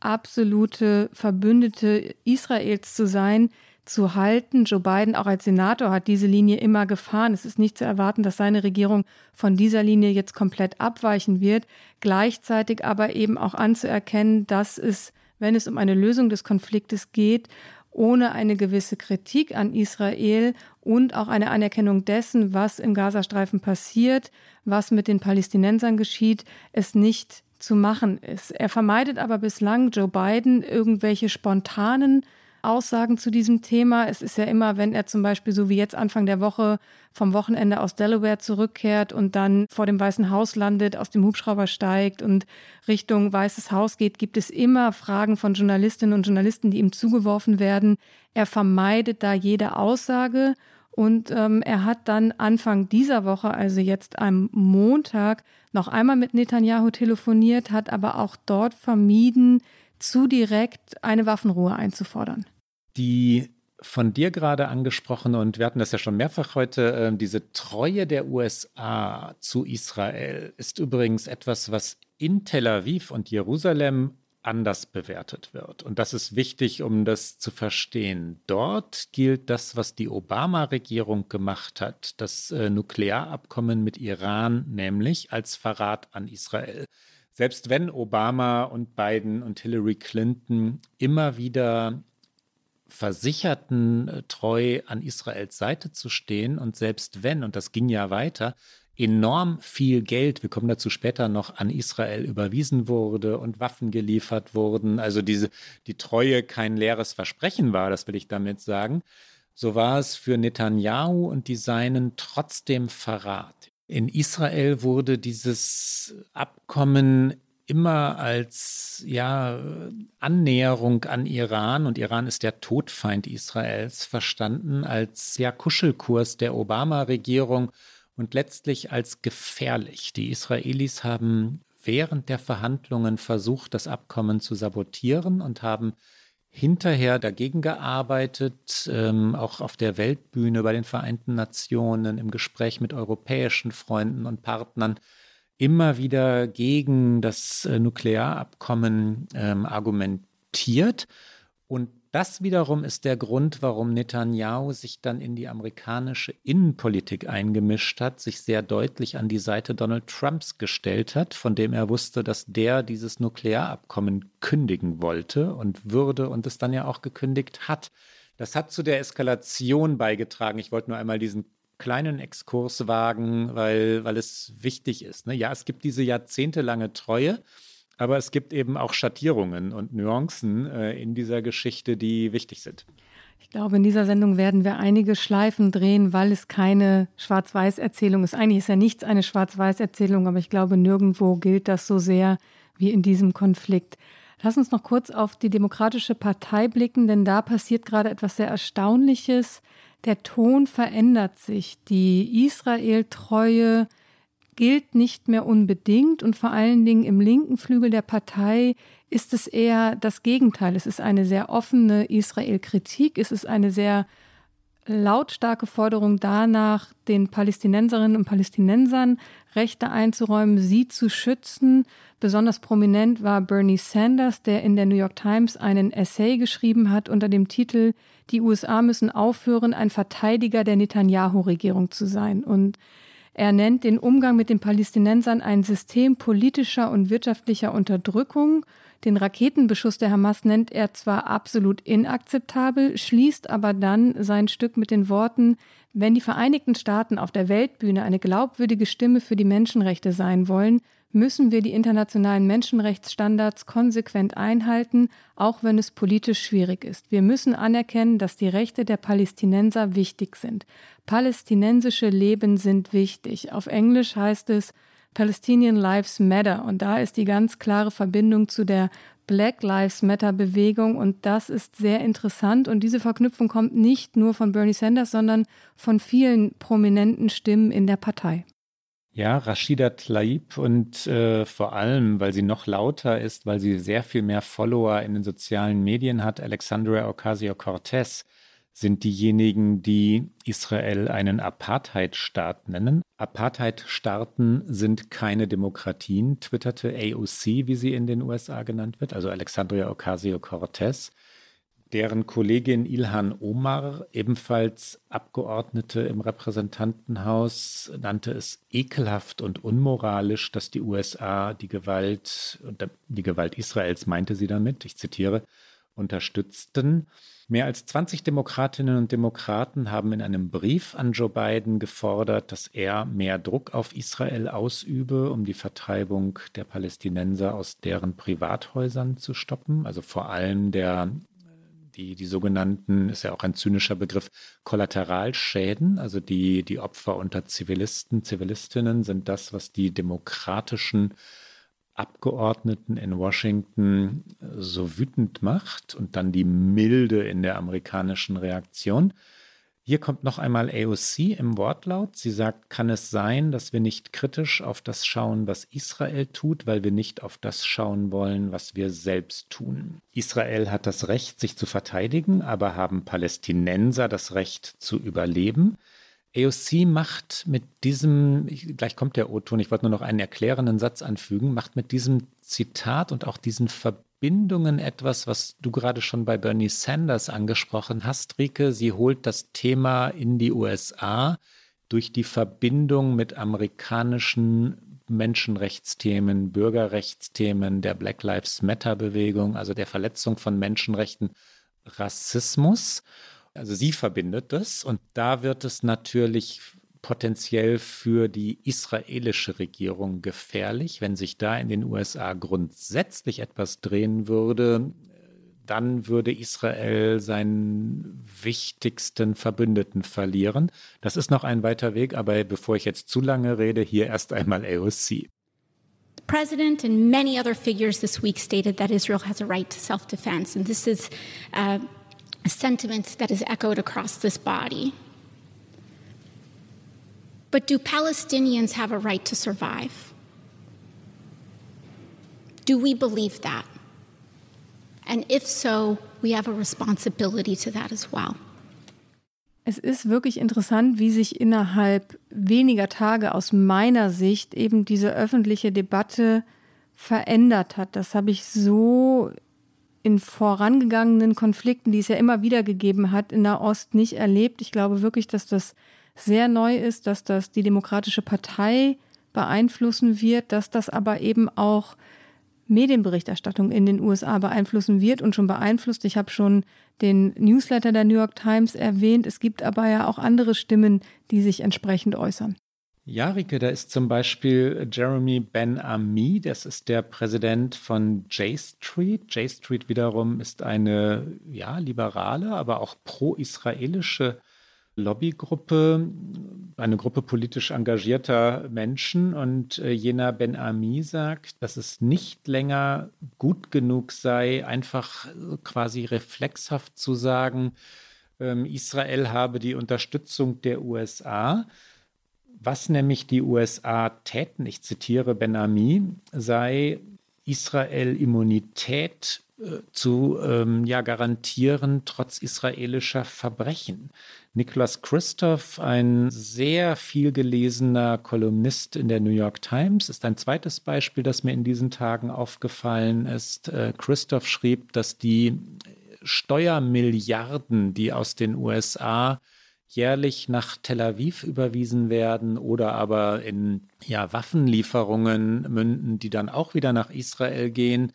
absolute Verbündete Israels zu sein, zu halten. Joe Biden auch als Senator hat diese Linie immer gefahren. Es ist nicht zu erwarten, dass seine Regierung von dieser Linie jetzt komplett abweichen wird. Gleichzeitig aber eben auch anzuerkennen, dass es, wenn es um eine Lösung des Konfliktes geht, ohne eine gewisse Kritik an Israel und auch eine Anerkennung dessen, was im Gazastreifen passiert, was mit den Palästinensern geschieht, es nicht zu machen ist. Er vermeidet aber bislang Joe Biden irgendwelche spontanen Aussagen zu diesem Thema. Es ist ja immer, wenn er zum Beispiel so wie jetzt Anfang der Woche vom Wochenende aus Delaware zurückkehrt und dann vor dem Weißen Haus landet, aus dem Hubschrauber steigt und Richtung Weißes Haus geht, gibt es immer Fragen von Journalistinnen und Journalisten, die ihm zugeworfen werden. Er vermeidet da jede Aussage und ähm, er hat dann Anfang dieser Woche, also jetzt am Montag, noch einmal mit Netanyahu telefoniert, hat aber auch dort vermieden, zu direkt eine Waffenruhe einzufordern. Die von dir gerade angesprochene, und wir hatten das ja schon mehrfach heute, äh, diese Treue der USA zu Israel ist übrigens etwas, was in Tel Aviv und Jerusalem anders bewertet wird. Und das ist wichtig, um das zu verstehen. Dort gilt das, was die Obama-Regierung gemacht hat, das äh, Nuklearabkommen mit Iran, nämlich als Verrat an Israel. Selbst wenn Obama und Biden und Hillary Clinton immer wieder versicherten, äh, treu an Israels Seite zu stehen und selbst wenn, und das ging ja weiter, enorm viel Geld, wir kommen dazu später noch, an Israel überwiesen wurde und Waffen geliefert wurden. Also diese, die Treue kein leeres Versprechen war, das will ich damit sagen. So war es für Netanyahu und die Seinen trotzdem Verrat. In Israel wurde dieses Abkommen immer als ja Annäherung an Iran und Iran ist der Todfeind Israels verstanden als ja Kuschelkurs der Obama-Regierung und letztlich als gefährlich. Die Israelis haben während der Verhandlungen versucht, das Abkommen zu sabotieren und haben hinterher dagegen gearbeitet, ähm, auch auf der Weltbühne bei den Vereinten Nationen, im Gespräch mit europäischen Freunden und Partnern immer wieder gegen das äh, Nuklearabkommen ähm, argumentiert. Und das wiederum ist der Grund, warum Netanyahu sich dann in die amerikanische Innenpolitik eingemischt hat, sich sehr deutlich an die Seite Donald Trumps gestellt hat, von dem er wusste, dass der dieses Nuklearabkommen kündigen wollte und würde und es dann ja auch gekündigt hat. Das hat zu der Eskalation beigetragen. Ich wollte nur einmal diesen kleinen Exkurs wagen, weil, weil es wichtig ist. Ne? Ja, es gibt diese jahrzehntelange Treue, aber es gibt eben auch Schattierungen und Nuancen äh, in dieser Geschichte, die wichtig sind. Ich glaube, in dieser Sendung werden wir einige Schleifen drehen, weil es keine Schwarz-Weiß-Erzählung ist. Eigentlich ist ja nichts eine Schwarz-Weiß-Erzählung, aber ich glaube, nirgendwo gilt das so sehr wie in diesem Konflikt. Lass uns noch kurz auf die Demokratische Partei blicken, denn da passiert gerade etwas sehr Erstaunliches der Ton verändert sich. Die Israel-Treue gilt nicht mehr unbedingt und vor allen Dingen im linken Flügel der Partei ist es eher das Gegenteil. Es ist eine sehr offene Israel-Kritik, es ist eine sehr lautstarke Forderung danach, den Palästinenserinnen und Palästinensern Rechte einzuräumen, sie zu schützen. Besonders prominent war Bernie Sanders, der in der New York Times einen Essay geschrieben hat unter dem Titel Die USA müssen aufhören, ein Verteidiger der Netanyahu-Regierung zu sein. Und er nennt den Umgang mit den Palästinensern ein System politischer und wirtschaftlicher Unterdrückung. Den Raketenbeschuss der Hamas nennt er zwar absolut inakzeptabel, schließt aber dann sein Stück mit den Worten, wenn die Vereinigten Staaten auf der Weltbühne eine glaubwürdige Stimme für die Menschenrechte sein wollen, müssen wir die internationalen Menschenrechtsstandards konsequent einhalten, auch wenn es politisch schwierig ist. Wir müssen anerkennen, dass die Rechte der Palästinenser wichtig sind. Palästinensische Leben sind wichtig. Auf Englisch heißt es Palestinian Lives Matter. Und da ist die ganz klare Verbindung zu der Black Lives Matter Bewegung und das ist sehr interessant und diese Verknüpfung kommt nicht nur von Bernie Sanders, sondern von vielen prominenten Stimmen in der Partei. Ja, Rashida Tlaib und äh, vor allem, weil sie noch lauter ist, weil sie sehr viel mehr Follower in den sozialen Medien hat, Alexandria Ocasio-Cortez sind diejenigen, die Israel einen Apartheidstaat nennen. Apartheidstaaten sind keine Demokratien, twitterte AOC, wie sie in den USA genannt wird, also Alexandria Ocasio-Cortez. Deren Kollegin Ilhan Omar, ebenfalls Abgeordnete im Repräsentantenhaus, nannte es ekelhaft und unmoralisch, dass die USA die Gewalt, die Gewalt Israels meinte sie damit, ich zitiere, unterstützten. Mehr als 20 Demokratinnen und Demokraten haben in einem Brief an Joe Biden gefordert, dass er mehr Druck auf Israel ausübe, um die Vertreibung der Palästinenser aus deren Privathäusern zu stoppen. Also vor allem der die, die sogenannten, ist ja auch ein zynischer Begriff, Kollateralschäden, also die, die Opfer unter Zivilisten, Zivilistinnen sind das, was die demokratischen Abgeordneten in Washington so wütend macht und dann die Milde in der amerikanischen Reaktion. Hier kommt noch einmal AOC im Wortlaut. Sie sagt, kann es sein, dass wir nicht kritisch auf das schauen, was Israel tut, weil wir nicht auf das schauen wollen, was wir selbst tun. Israel hat das Recht, sich zu verteidigen, aber haben Palästinenser das Recht zu überleben. AOC macht mit diesem, gleich kommt der O-Ton, ich wollte nur noch einen erklärenden Satz anfügen, macht mit diesem Zitat und auch diesen Verbindungen etwas, was du gerade schon bei Bernie Sanders angesprochen hast, Rike. Sie holt das Thema in die USA durch die Verbindung mit amerikanischen Menschenrechtsthemen, Bürgerrechtsthemen, der Black Lives Matter Bewegung, also der Verletzung von Menschenrechten, Rassismus. Also sie verbindet das und da wird es natürlich potenziell für die israelische Regierung gefährlich, wenn sich da in den USA grundsätzlich etwas drehen würde, dann würde Israel seinen wichtigsten Verbündeten verlieren. Das ist noch ein weiter Weg, aber bevor ich jetzt zu lange rede, hier erst einmal AOC. president and many other figures this week stated that Israel has a right to self defense. And this is uh, a sentiment that is echoed across this body. But do Palestinians have a right to survive? Do we believe that? And if so, we have a responsibility to that as well. Es ist wirklich interessant, wie sich innerhalb weniger Tage aus meiner Sicht eben diese öffentliche Debatte verändert hat. Das habe ich so in vorangegangenen Konflikten, die es ja immer wieder gegeben hat, in der Ost nicht erlebt. Ich glaube wirklich, dass das sehr neu ist, dass das die Demokratische Partei beeinflussen wird, dass das aber eben auch Medienberichterstattung in den USA beeinflussen wird und schon beeinflusst. Ich habe schon den Newsletter der New York Times erwähnt. Es gibt aber ja auch andere Stimmen, die sich entsprechend äußern. Ja, Rike, da ist zum Beispiel Jeremy Ben-Ami, das ist der Präsident von J Street. J Street wiederum ist eine ja, liberale, aber auch pro-israelische Lobbygruppe, eine Gruppe politisch engagierter Menschen. Und äh, Jena Ben Ami sagt, dass es nicht länger gut genug sei, einfach quasi reflexhaft zu sagen, ähm, Israel habe die Unterstützung der USA. Was nämlich die USA täten, ich zitiere Ben Ami, sei Israel Immunität äh, zu ähm, ja, garantieren, trotz israelischer Verbrechen. Niklas Christoph, ein sehr viel gelesener Kolumnist in der New York Times, ist ein zweites Beispiel, das mir in diesen Tagen aufgefallen ist. Äh, Christoph schrieb, dass die Steuermilliarden, die aus den USA jährlich nach Tel Aviv überwiesen werden oder aber in ja, Waffenlieferungen münden, die dann auch wieder nach Israel gehen,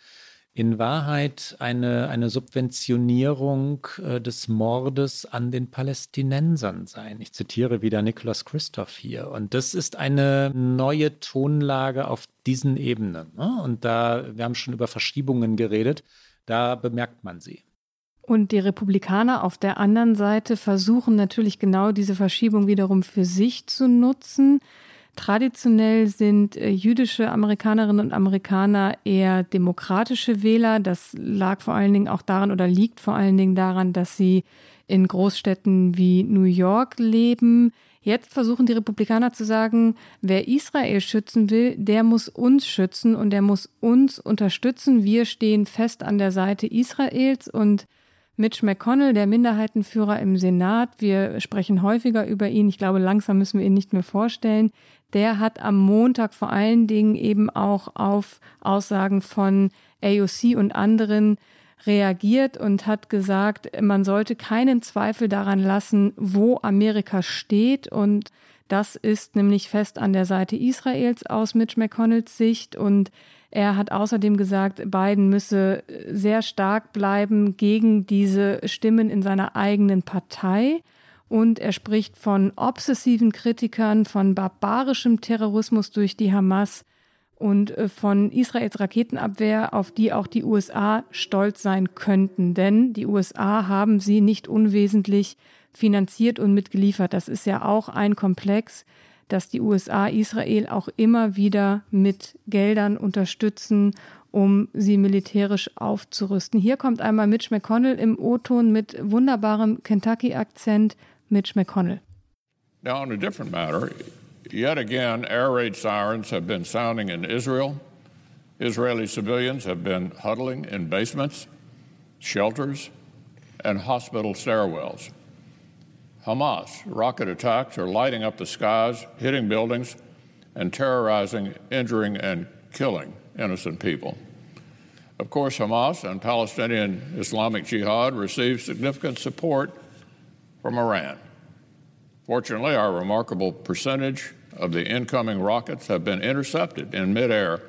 in Wahrheit eine, eine Subventionierung äh, des Mordes an den Palästinensern sein. Ich zitiere wieder Niklas Christoph hier. Und das ist eine neue Tonlage auf diesen Ebenen. Ne? Und da, wir haben schon über Verschiebungen geredet, da bemerkt man sie. Und die Republikaner auf der anderen Seite versuchen natürlich genau diese Verschiebung wiederum für sich zu nutzen. Traditionell sind äh, jüdische Amerikanerinnen und Amerikaner eher demokratische Wähler. Das lag vor allen Dingen auch daran oder liegt vor allen Dingen daran, dass sie in Großstädten wie New York leben. Jetzt versuchen die Republikaner zu sagen, wer Israel schützen will, der muss uns schützen und der muss uns unterstützen. Wir stehen fest an der Seite Israels und Mitch McConnell, der Minderheitenführer im Senat, wir sprechen häufiger über ihn, ich glaube, langsam müssen wir ihn nicht mehr vorstellen, der hat am Montag vor allen Dingen eben auch auf Aussagen von AOC und anderen reagiert und hat gesagt, man sollte keinen Zweifel daran lassen, wo Amerika steht und das ist nämlich fest an der Seite Israels aus Mitch McConnells Sicht und er hat außerdem gesagt, Biden müsse sehr stark bleiben gegen diese Stimmen in seiner eigenen Partei. Und er spricht von obsessiven Kritikern, von barbarischem Terrorismus durch die Hamas und äh, von Israels Raketenabwehr, auf die auch die USA stolz sein könnten. Denn die USA haben sie nicht unwesentlich finanziert und mitgeliefert. Das ist ja auch ein Komplex, dass die USA Israel auch immer wieder mit Geldern unterstützen, um sie militärisch aufzurüsten. Hier kommt einmal Mitch McConnell im O-Ton mit wunderbarem Kentucky-Akzent. Mitch McConnell. Now, on a different matter, yet again, air raid sirens have been sounding in Israel. Israeli civilians have been huddling in basements, shelters, and hospital stairwells. Hamas rocket attacks are lighting up the skies, hitting buildings, and terrorizing, injuring, and killing innocent people. Of course, Hamas and Palestinian Islamic Jihad receive significant support from Iran. Fortunately, our remarkable percentage of the incoming rockets have been intercepted in midair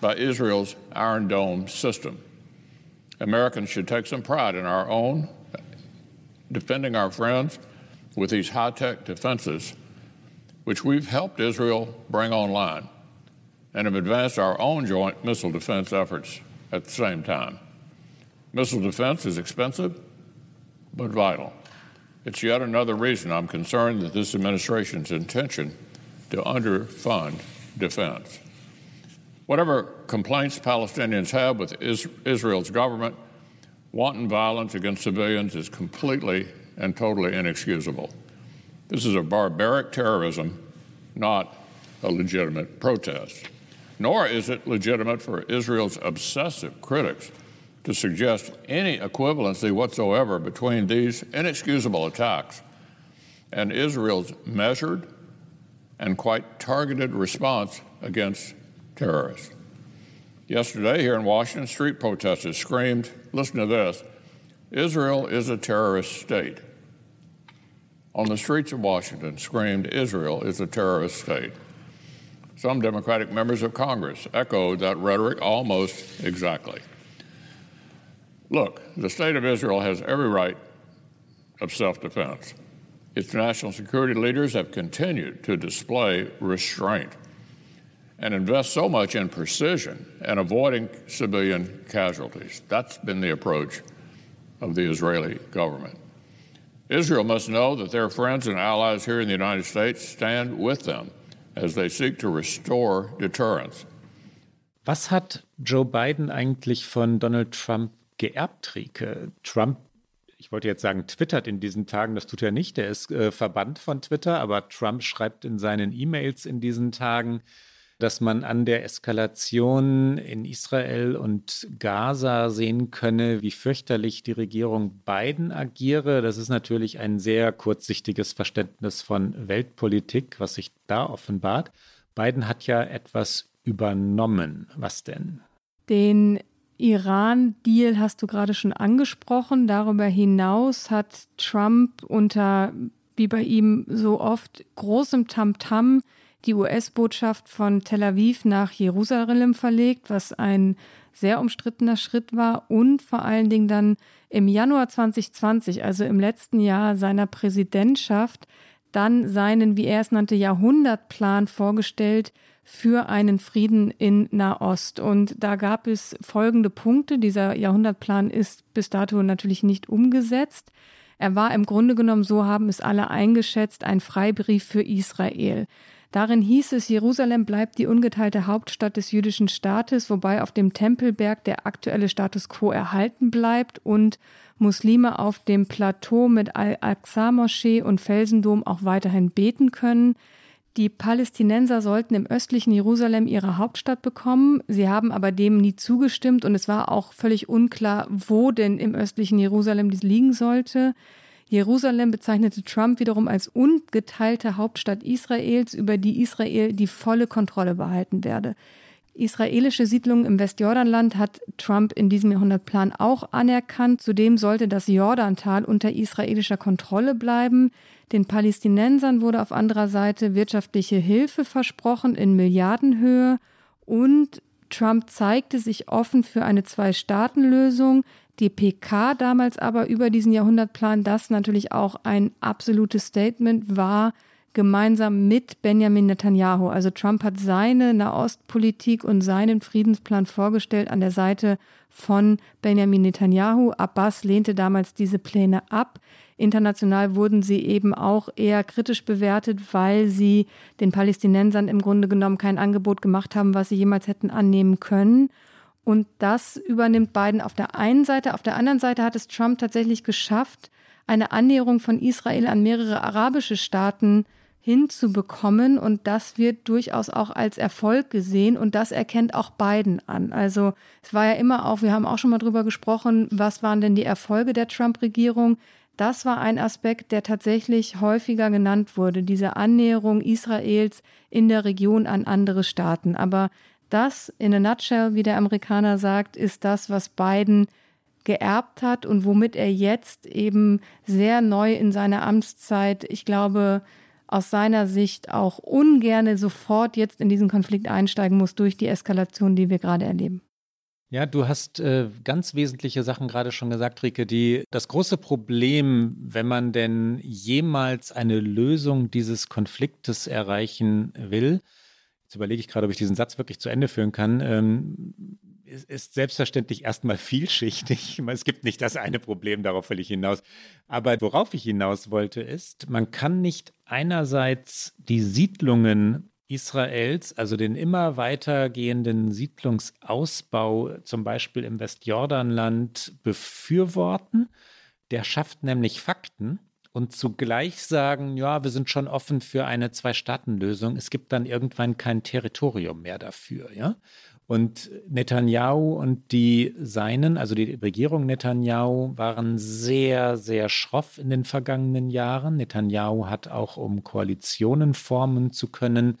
by Israel's Iron Dome system. Americans should take some pride in our own defending our friends with these high tech defenses, which we've helped Israel bring online and have advanced our own joint missile defense efforts at the same time. Missile defense is expensive, but vital. It's yet another reason I'm concerned that this administration's intention to underfund defense. Whatever complaints Palestinians have with Israel's government, wanton violence against civilians is completely and totally inexcusable. This is a barbaric terrorism, not a legitimate protest. Nor is it legitimate for Israel's obsessive critics to suggest any equivalency whatsoever between these inexcusable attacks and Israel's measured and quite targeted response against terrorists. Yesterday, here in Washington, street protesters screamed, listen to this, Israel is a terrorist state. On the streets of Washington, screamed, Israel is a terrorist state. Some Democratic members of Congress echoed that rhetoric almost exactly. Look, the state of Israel has every right of self defense. Its national security leaders have continued to display restraint and invest so much in precision and avoiding civilian casualties. That's been the approach of the Israeli government. Israel must know that their friends and allies here in the United States stand with them as they seek to restore deterrence. Was hat Joe Biden eigentlich von Donald Trump geerbt, Rike? Trump, ich wollte jetzt sagen, twittert in diesen Tagen, das tut er nicht, er ist äh, verbannt von Twitter, aber Trump schreibt in seinen E-Mails in diesen Tagen, dass man an der Eskalation in Israel und Gaza sehen könne, wie fürchterlich die Regierung Biden agiere. Das ist natürlich ein sehr kurzsichtiges Verständnis von Weltpolitik, was sich da offenbart. Biden hat ja etwas übernommen. Was denn? Den Iran-Deal hast du gerade schon angesprochen. Darüber hinaus hat Trump unter, wie bei ihm so oft, großem Tamtam -Tam die US-Botschaft von Tel Aviv nach Jerusalem verlegt, was ein sehr umstrittener Schritt war und vor allen Dingen dann im Januar 2020, also im letzten Jahr seiner Präsidentschaft, dann seinen, wie er es nannte, Jahrhundertplan vorgestellt für einen Frieden in Nahost. Und da gab es folgende Punkte. Dieser Jahrhundertplan ist bis dato natürlich nicht umgesetzt. Er war im Grunde genommen, so haben es alle eingeschätzt, ein Freibrief für Israel. Darin hieß es, Jerusalem bleibt die ungeteilte Hauptstadt des jüdischen Staates, wobei auf dem Tempelberg der aktuelle Status quo erhalten bleibt und Muslime auf dem Plateau mit Al-Aqsa-Moschee und Felsendom auch weiterhin beten können. Die Palästinenser sollten im östlichen Jerusalem ihre Hauptstadt bekommen. Sie haben aber dem nie zugestimmt und es war auch völlig unklar, wo denn im östlichen Jerusalem dies liegen sollte. Jerusalem bezeichnete Trump wiederum als ungeteilte Hauptstadt Israels, über die Israel die volle Kontrolle behalten werde. Israelische Siedlungen im Westjordanland hat Trump in diesem Jahrhundertplan auch anerkannt. Zudem sollte das Jordantal unter israelischer Kontrolle bleiben. Den Palästinensern wurde auf anderer Seite wirtschaftliche Hilfe versprochen in Milliardenhöhe und Trump zeigte sich offen für eine Zwei-Staaten-Lösung. Die PK damals aber über diesen Jahrhundertplan, das natürlich auch ein absolutes Statement war, gemeinsam mit Benjamin Netanyahu. Also Trump hat seine Nahostpolitik und seinen Friedensplan vorgestellt an der Seite von Benjamin Netanyahu. Abbas lehnte damals diese Pläne ab. International wurden sie eben auch eher kritisch bewertet, weil sie den Palästinensern im Grunde genommen kein Angebot gemacht haben, was sie jemals hätten annehmen können. Und das übernimmt Biden auf der einen Seite. Auf der anderen Seite hat es Trump tatsächlich geschafft, eine Annäherung von Israel an mehrere arabische Staaten hinzubekommen. Und das wird durchaus auch als Erfolg gesehen. Und das erkennt auch Biden an. Also es war ja immer auch, wir haben auch schon mal drüber gesprochen, was waren denn die Erfolge der Trump-Regierung? Das war ein Aspekt, der tatsächlich häufiger genannt wurde, diese Annäherung Israels in der Region an andere Staaten. Aber das, in a nutshell, wie der Amerikaner sagt, ist das, was Biden geerbt hat und womit er jetzt eben sehr neu in seiner Amtszeit, ich glaube, aus seiner Sicht auch ungerne sofort jetzt in diesen Konflikt einsteigen muss durch die Eskalation, die wir gerade erleben. Ja, du hast äh, ganz wesentliche Sachen gerade schon gesagt, Rike. Die, das große Problem, wenn man denn jemals eine Lösung dieses Konfliktes erreichen will, jetzt überlege ich gerade, ob ich diesen Satz wirklich zu Ende führen kann, ähm, ist, selbstverständlich erstmal vielschichtig. Es gibt nicht das eine Problem, darauf will ich hinaus. Aber worauf ich hinaus wollte, ist, man kann nicht einerseits die Siedlungen Israels, also den immer weitergehenden Siedlungsausbau, zum Beispiel im Westjordanland, befürworten. Der schafft nämlich Fakten und zugleich sagen, ja, wir sind schon offen für eine Zwei-Staaten-Lösung. Es gibt dann irgendwann kein Territorium mehr dafür, ja. Und Netanyahu und die Seinen, also die Regierung Netanyahu, waren sehr, sehr schroff in den vergangenen Jahren. Netanyahu hat auch, um Koalitionen formen zu können,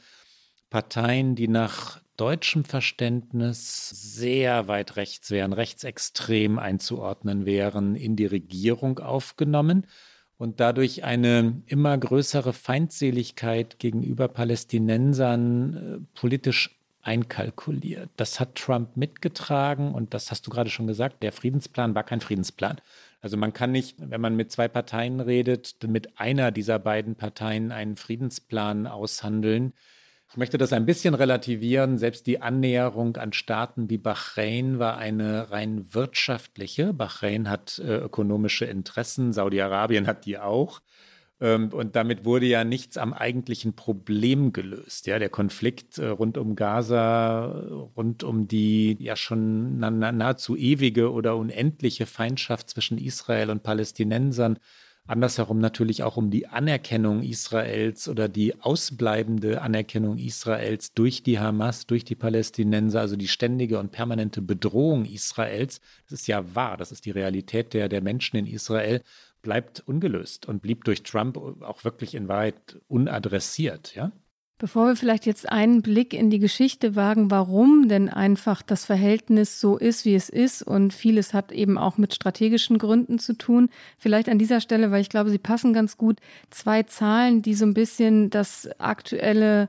Parteien, die nach deutschem Verständnis sehr weit rechts wären, rechtsextrem einzuordnen wären, in die Regierung aufgenommen und dadurch eine immer größere Feindseligkeit gegenüber Palästinensern äh, politisch einkalkuliert. Das hat Trump mitgetragen und das hast du gerade schon gesagt, der Friedensplan war kein Friedensplan. Also man kann nicht, wenn man mit zwei Parteien redet, mit einer dieser beiden Parteien einen Friedensplan aushandeln. Ich möchte das ein bisschen relativieren. Selbst die Annäherung an Staaten wie Bahrain war eine rein wirtschaftliche. Bahrain hat äh, ökonomische Interessen, Saudi-Arabien hat die auch. Ähm, und damit wurde ja nichts am eigentlichen Problem gelöst. Ja, der Konflikt äh, rund um Gaza, rund um die ja schon nahezu ewige oder unendliche Feindschaft zwischen Israel und Palästinensern Andersherum natürlich auch um die Anerkennung Israels oder die ausbleibende Anerkennung Israels durch die Hamas, durch die Palästinenser, also die ständige und permanente Bedrohung Israels. Das ist ja wahr, das ist die Realität der, der Menschen in Israel, bleibt ungelöst und blieb durch Trump auch wirklich in Wahrheit unadressiert. Ja? Bevor wir vielleicht jetzt einen Blick in die Geschichte wagen, warum denn einfach das Verhältnis so ist, wie es ist und vieles hat eben auch mit strategischen Gründen zu tun, vielleicht an dieser Stelle, weil ich glaube, sie passen ganz gut, zwei Zahlen, die so ein bisschen das aktuelle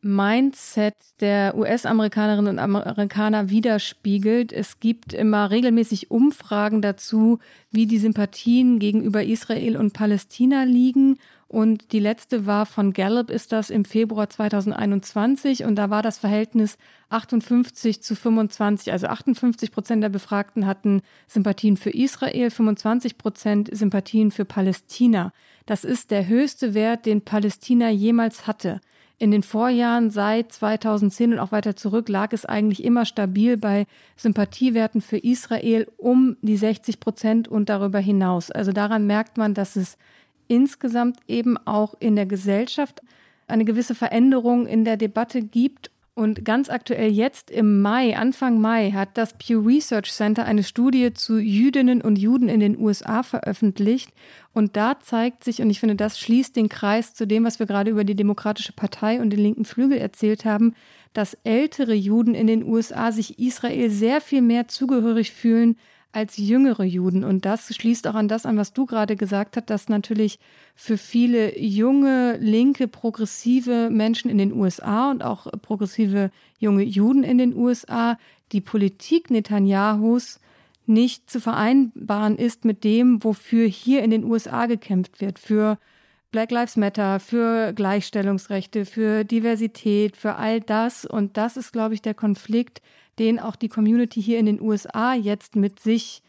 Mindset der US-Amerikanerinnen und Amerikaner widerspiegelt. Es gibt immer regelmäßig Umfragen dazu, wie die Sympathien gegenüber Israel und Palästina liegen. Und die letzte war von Gallup, ist das im Februar 2021. Und da war das Verhältnis 58 zu 25. Also 58 Prozent der Befragten hatten Sympathien für Israel, 25 Prozent Sympathien für Palästina. Das ist der höchste Wert, den Palästina jemals hatte. In den Vorjahren seit 2010 und auch weiter zurück lag es eigentlich immer stabil bei Sympathiewerten für Israel um die 60 Prozent und darüber hinaus. Also daran merkt man, dass es insgesamt eben auch in der Gesellschaft eine gewisse Veränderung in der Debatte gibt. Und ganz aktuell jetzt im Mai, Anfang Mai, hat das Pew Research Center eine Studie zu Jüdinnen und Juden in den USA veröffentlicht. Und da zeigt sich, und ich finde, das schließt den Kreis zu dem, was wir gerade über die Demokratische Partei und den linken Flügel erzählt haben, dass ältere Juden in den USA sich Israel sehr viel mehr zugehörig fühlen als jüngere Juden. Und das schließt auch an das an, was du gerade gesagt hast, dass natürlich für viele junge, linke, progressive Menschen in den USA und auch progressive junge Juden in den USA die Politik Netanyahus nicht zu vereinbaren ist mit dem, wofür hier in den USA gekämpft wird, für Black Lives Matter, für Gleichstellungsrechte, für Diversität, für all das. Und das ist, glaube ich, der Konflikt, den auch die Community hier in den USA jetzt mit sich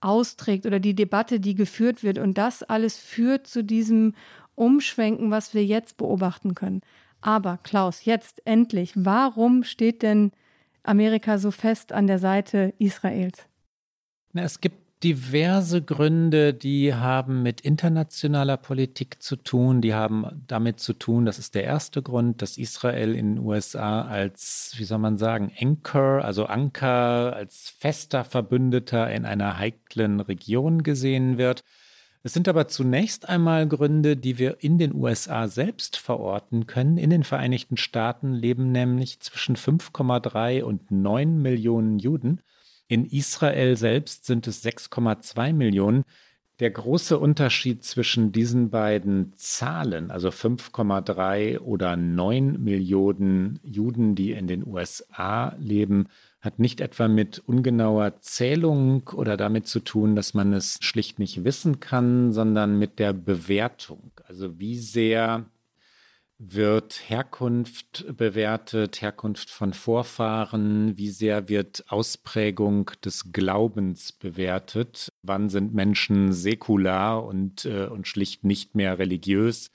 austrägt oder die Debatte, die geführt wird. Und das alles führt zu diesem Umschwenken, was wir jetzt beobachten können. Aber Klaus, jetzt endlich, warum steht denn Amerika so fest an der Seite Israels? Es gibt diverse Gründe, die haben mit internationaler Politik zu tun. Die haben damit zu tun, das ist der erste Grund, dass Israel in den USA als, wie soll man sagen, Anchor, also Anker, als fester Verbündeter in einer heiklen Region gesehen wird. Es sind aber zunächst einmal Gründe, die wir in den USA selbst verorten können. In den Vereinigten Staaten leben nämlich zwischen 5,3 und 9 Millionen Juden. In Israel selbst sind es 6,2 Millionen. Der große Unterschied zwischen diesen beiden Zahlen, also 5,3 oder 9 Millionen Juden, die in den USA leben, hat nicht etwa mit ungenauer Zählung oder damit zu tun, dass man es schlicht nicht wissen kann, sondern mit der Bewertung. Also wie sehr wird Herkunft bewertet, Herkunft von Vorfahren, wie sehr wird Ausprägung des Glaubens bewertet, wann sind Menschen säkular und, äh, und schlicht nicht mehr religiös.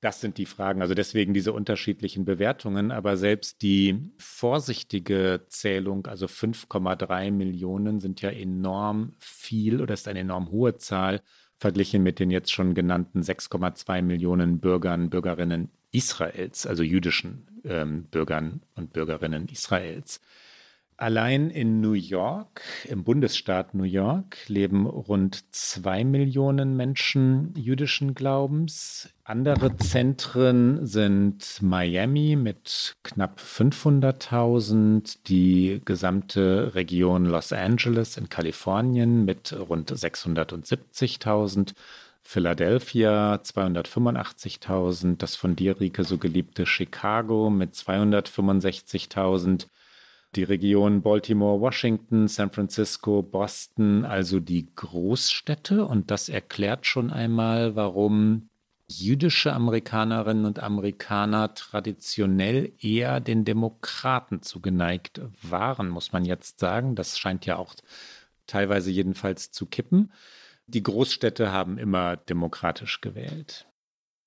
Das sind die Fragen. Also deswegen diese unterschiedlichen Bewertungen. Aber selbst die vorsichtige Zählung, also 5,3 Millionen, sind ja enorm viel oder ist eine enorm hohe Zahl verglichen mit den jetzt schon genannten 6,2 Millionen Bürgern, Bürgerinnen Israels, also jüdischen ähm, Bürgern und Bürgerinnen Israels. Allein in New York, im Bundesstaat New York, leben rund zwei Millionen Menschen jüdischen Glaubens. Andere Zentren sind Miami mit knapp 500.000, die gesamte Region Los Angeles in Kalifornien mit rund 670.000. Philadelphia 285.000, das von dir, Rike, so geliebte Chicago mit 265.000 die Region Baltimore, Washington, San Francisco, Boston, also die Großstädte. Und das erklärt schon einmal, warum jüdische Amerikanerinnen und Amerikaner traditionell eher den Demokraten zugeneigt waren, muss man jetzt sagen. Das scheint ja auch teilweise jedenfalls zu kippen. Die Großstädte haben immer demokratisch gewählt.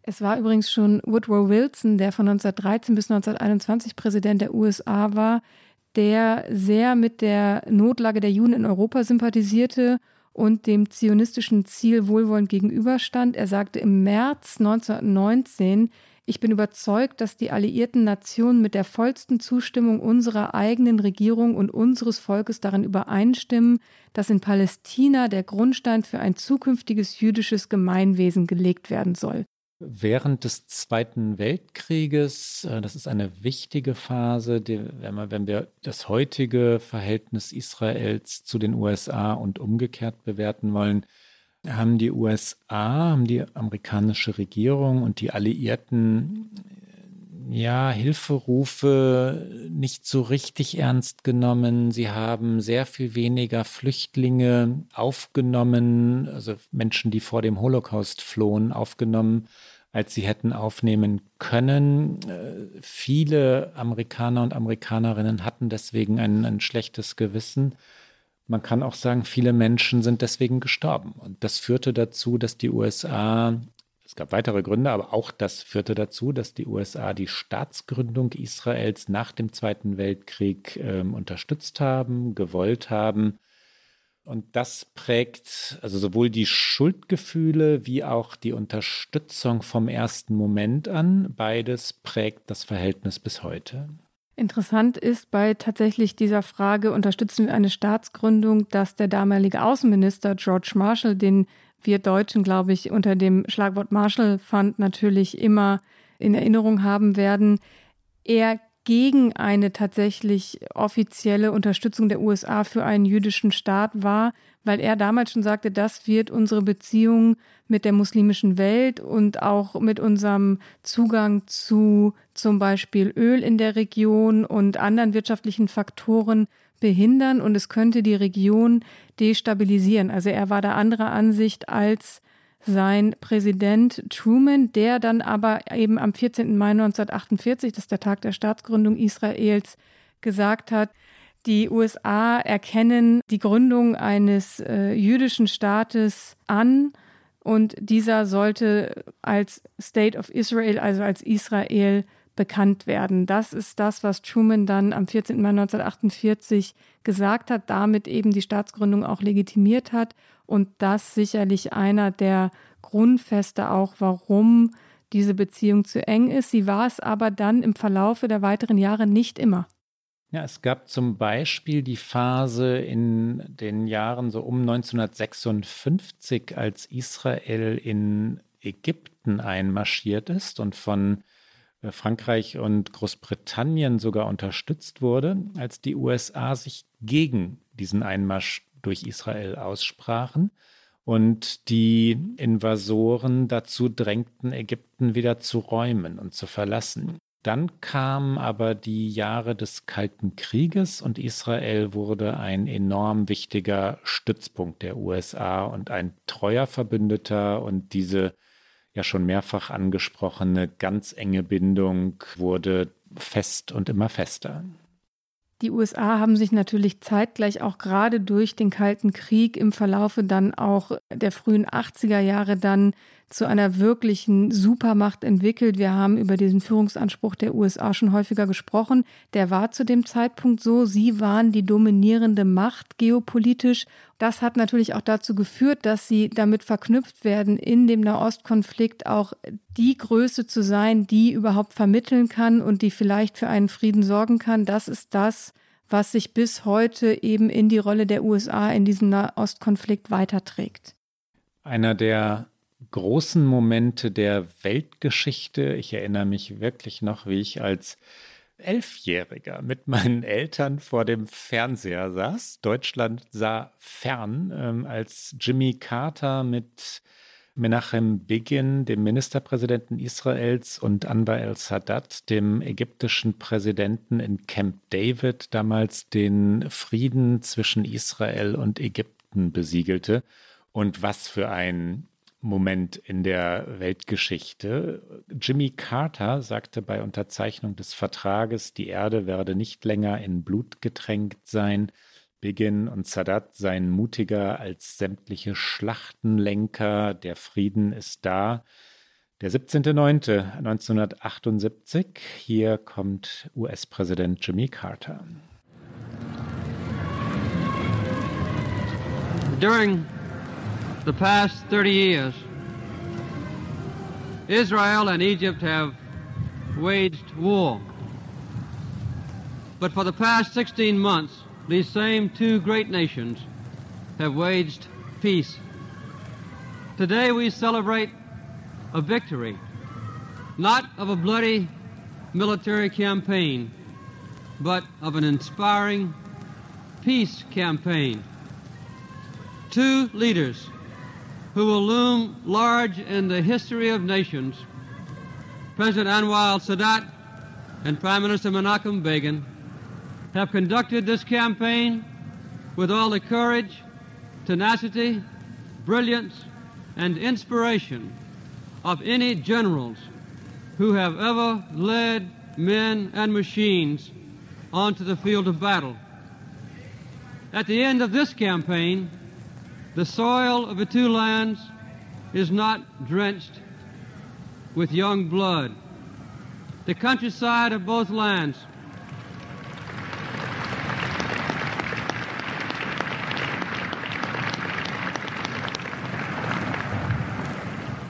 Es war übrigens schon Woodrow Wilson, der von 1913 bis 1921 Präsident der USA war, der sehr mit der Notlage der Juden in Europa sympathisierte und dem zionistischen Ziel wohlwollend gegenüberstand. Er sagte im März 1919, ich bin überzeugt, dass die alliierten Nationen mit der vollsten Zustimmung unserer eigenen Regierung und unseres Volkes darin übereinstimmen, dass in Palästina der Grundstein für ein zukünftiges jüdisches Gemeinwesen gelegt werden soll während des Zweiten Weltkrieges. Äh, das ist eine wichtige Phase, wenn, wir, wenn wir das heutige Verhältnis Israels zu den USA und umgekehrt bewerten wollen, haben die USA, haben die amerikanische Regierung und die Alliierten ja, Hilferufe nicht so richtig ernst genommen. Sie haben sehr viel weniger Flüchtlinge aufgenommen, also Menschen, die vor dem Holocaust flohen, aufgenommen als sie hätten aufnehmen können. Äh, viele Amerikaner und Amerikanerinnen hatten deswegen ein, ein schlechtes Gewissen. Man kann auch sagen, viele Menschen sind deswegen gestorben. Und das führte dazu, dass die USA, es gab weitere Gründe, aber auch das führte dazu, dass die USA die Staatsgründung Israels nach dem Zweiten Weltkrieg äh, unterstützt haben, gewollt haben und das prägt also sowohl die Schuldgefühle wie auch die Unterstützung vom ersten Moment an. Beides prägt das Verhältnis bis heute. Interessant ist bei tatsächlich dieser Frage, unterstützen wir eine Staatsgründung, dass der damalige Außenminister George Marshall, den wir Deutschen, glaube ich, unter dem Schlagwort Marshall Fund natürlich immer in Erinnerung haben werden, er gegen eine tatsächlich offizielle Unterstützung der USA für einen jüdischen Staat war, weil er damals schon sagte, das wird unsere Beziehung mit der muslimischen Welt und auch mit unserem Zugang zu zum Beispiel Öl in der Region und anderen wirtschaftlichen Faktoren behindern und es könnte die Region destabilisieren. Also er war da anderer Ansicht als sein Präsident Truman, der dann aber eben am 14. Mai 1948, das ist der Tag der Staatsgründung Israels, gesagt hat, die USA erkennen die Gründung eines äh, jüdischen Staates an und dieser sollte als State of Israel, also als Israel, bekannt werden. Das ist das, was Truman dann am 14. Mai 1948 gesagt hat, damit eben die Staatsgründung auch legitimiert hat und das sicherlich einer der Grundfeste auch, warum diese Beziehung zu eng ist. Sie war es aber dann im Verlaufe der weiteren Jahre nicht immer. Ja, es gab zum Beispiel die Phase in den Jahren so um 1956, als Israel in Ägypten einmarschiert ist und von äh, Frankreich und Großbritannien sogar unterstützt wurde, als die USA sich gegen diesen Einmarsch durch Israel aussprachen und die Invasoren dazu drängten, Ägypten wieder zu räumen und zu verlassen. Dann kamen aber die Jahre des Kalten Krieges und Israel wurde ein enorm wichtiger Stützpunkt der USA und ein treuer Verbündeter und diese ja schon mehrfach angesprochene ganz enge Bindung wurde fest und immer fester. Die USA haben sich natürlich zeitgleich auch gerade durch den Kalten Krieg im Verlaufe dann auch der frühen 80er Jahre dann zu einer wirklichen Supermacht entwickelt. Wir haben über diesen Führungsanspruch der USA schon häufiger gesprochen. Der war zu dem Zeitpunkt so. Sie waren die dominierende Macht geopolitisch. Das hat natürlich auch dazu geführt, dass sie damit verknüpft werden, in dem Nahostkonflikt auch die Größe zu sein, die überhaupt vermitteln kann und die vielleicht für einen Frieden sorgen kann. Das ist das, was sich bis heute eben in die Rolle der USA in diesem Nahostkonflikt weiterträgt. Einer der großen Momente der Weltgeschichte. Ich erinnere mich wirklich noch, wie ich als Elfjähriger mit meinen Eltern vor dem Fernseher saß. Deutschland sah fern, ähm, als Jimmy Carter mit Menachem Begin, dem Ministerpräsidenten Israels, und Anwar el-Sadat, dem ägyptischen Präsidenten in Camp David, damals den Frieden zwischen Israel und Ägypten besiegelte. Und was für ein Moment in der Weltgeschichte. Jimmy Carter sagte bei Unterzeichnung des Vertrages, die Erde werde nicht länger in Blut getränkt sein. Begin und Sadat seien mutiger als sämtliche Schlachtenlenker. Der Frieden ist da. Der 17.09.1978. Hier kommt US-Präsident Jimmy Carter. During the past 30 years, Israel and Egypt have waged war. But for the past 16 months, these same two great nations have waged peace. Today we celebrate a victory, not of a bloody military campaign, but of an inspiring peace campaign. Two leaders who will loom large in the history of nations, President Anwar al-Sadat and Prime Minister Menachem Begin, have conducted this campaign with all the courage, tenacity, brilliance, and inspiration of any generals who have ever led men and machines onto the field of battle. At the end of this campaign, the soil of the two lands is not drenched with young blood. The countryside of both lands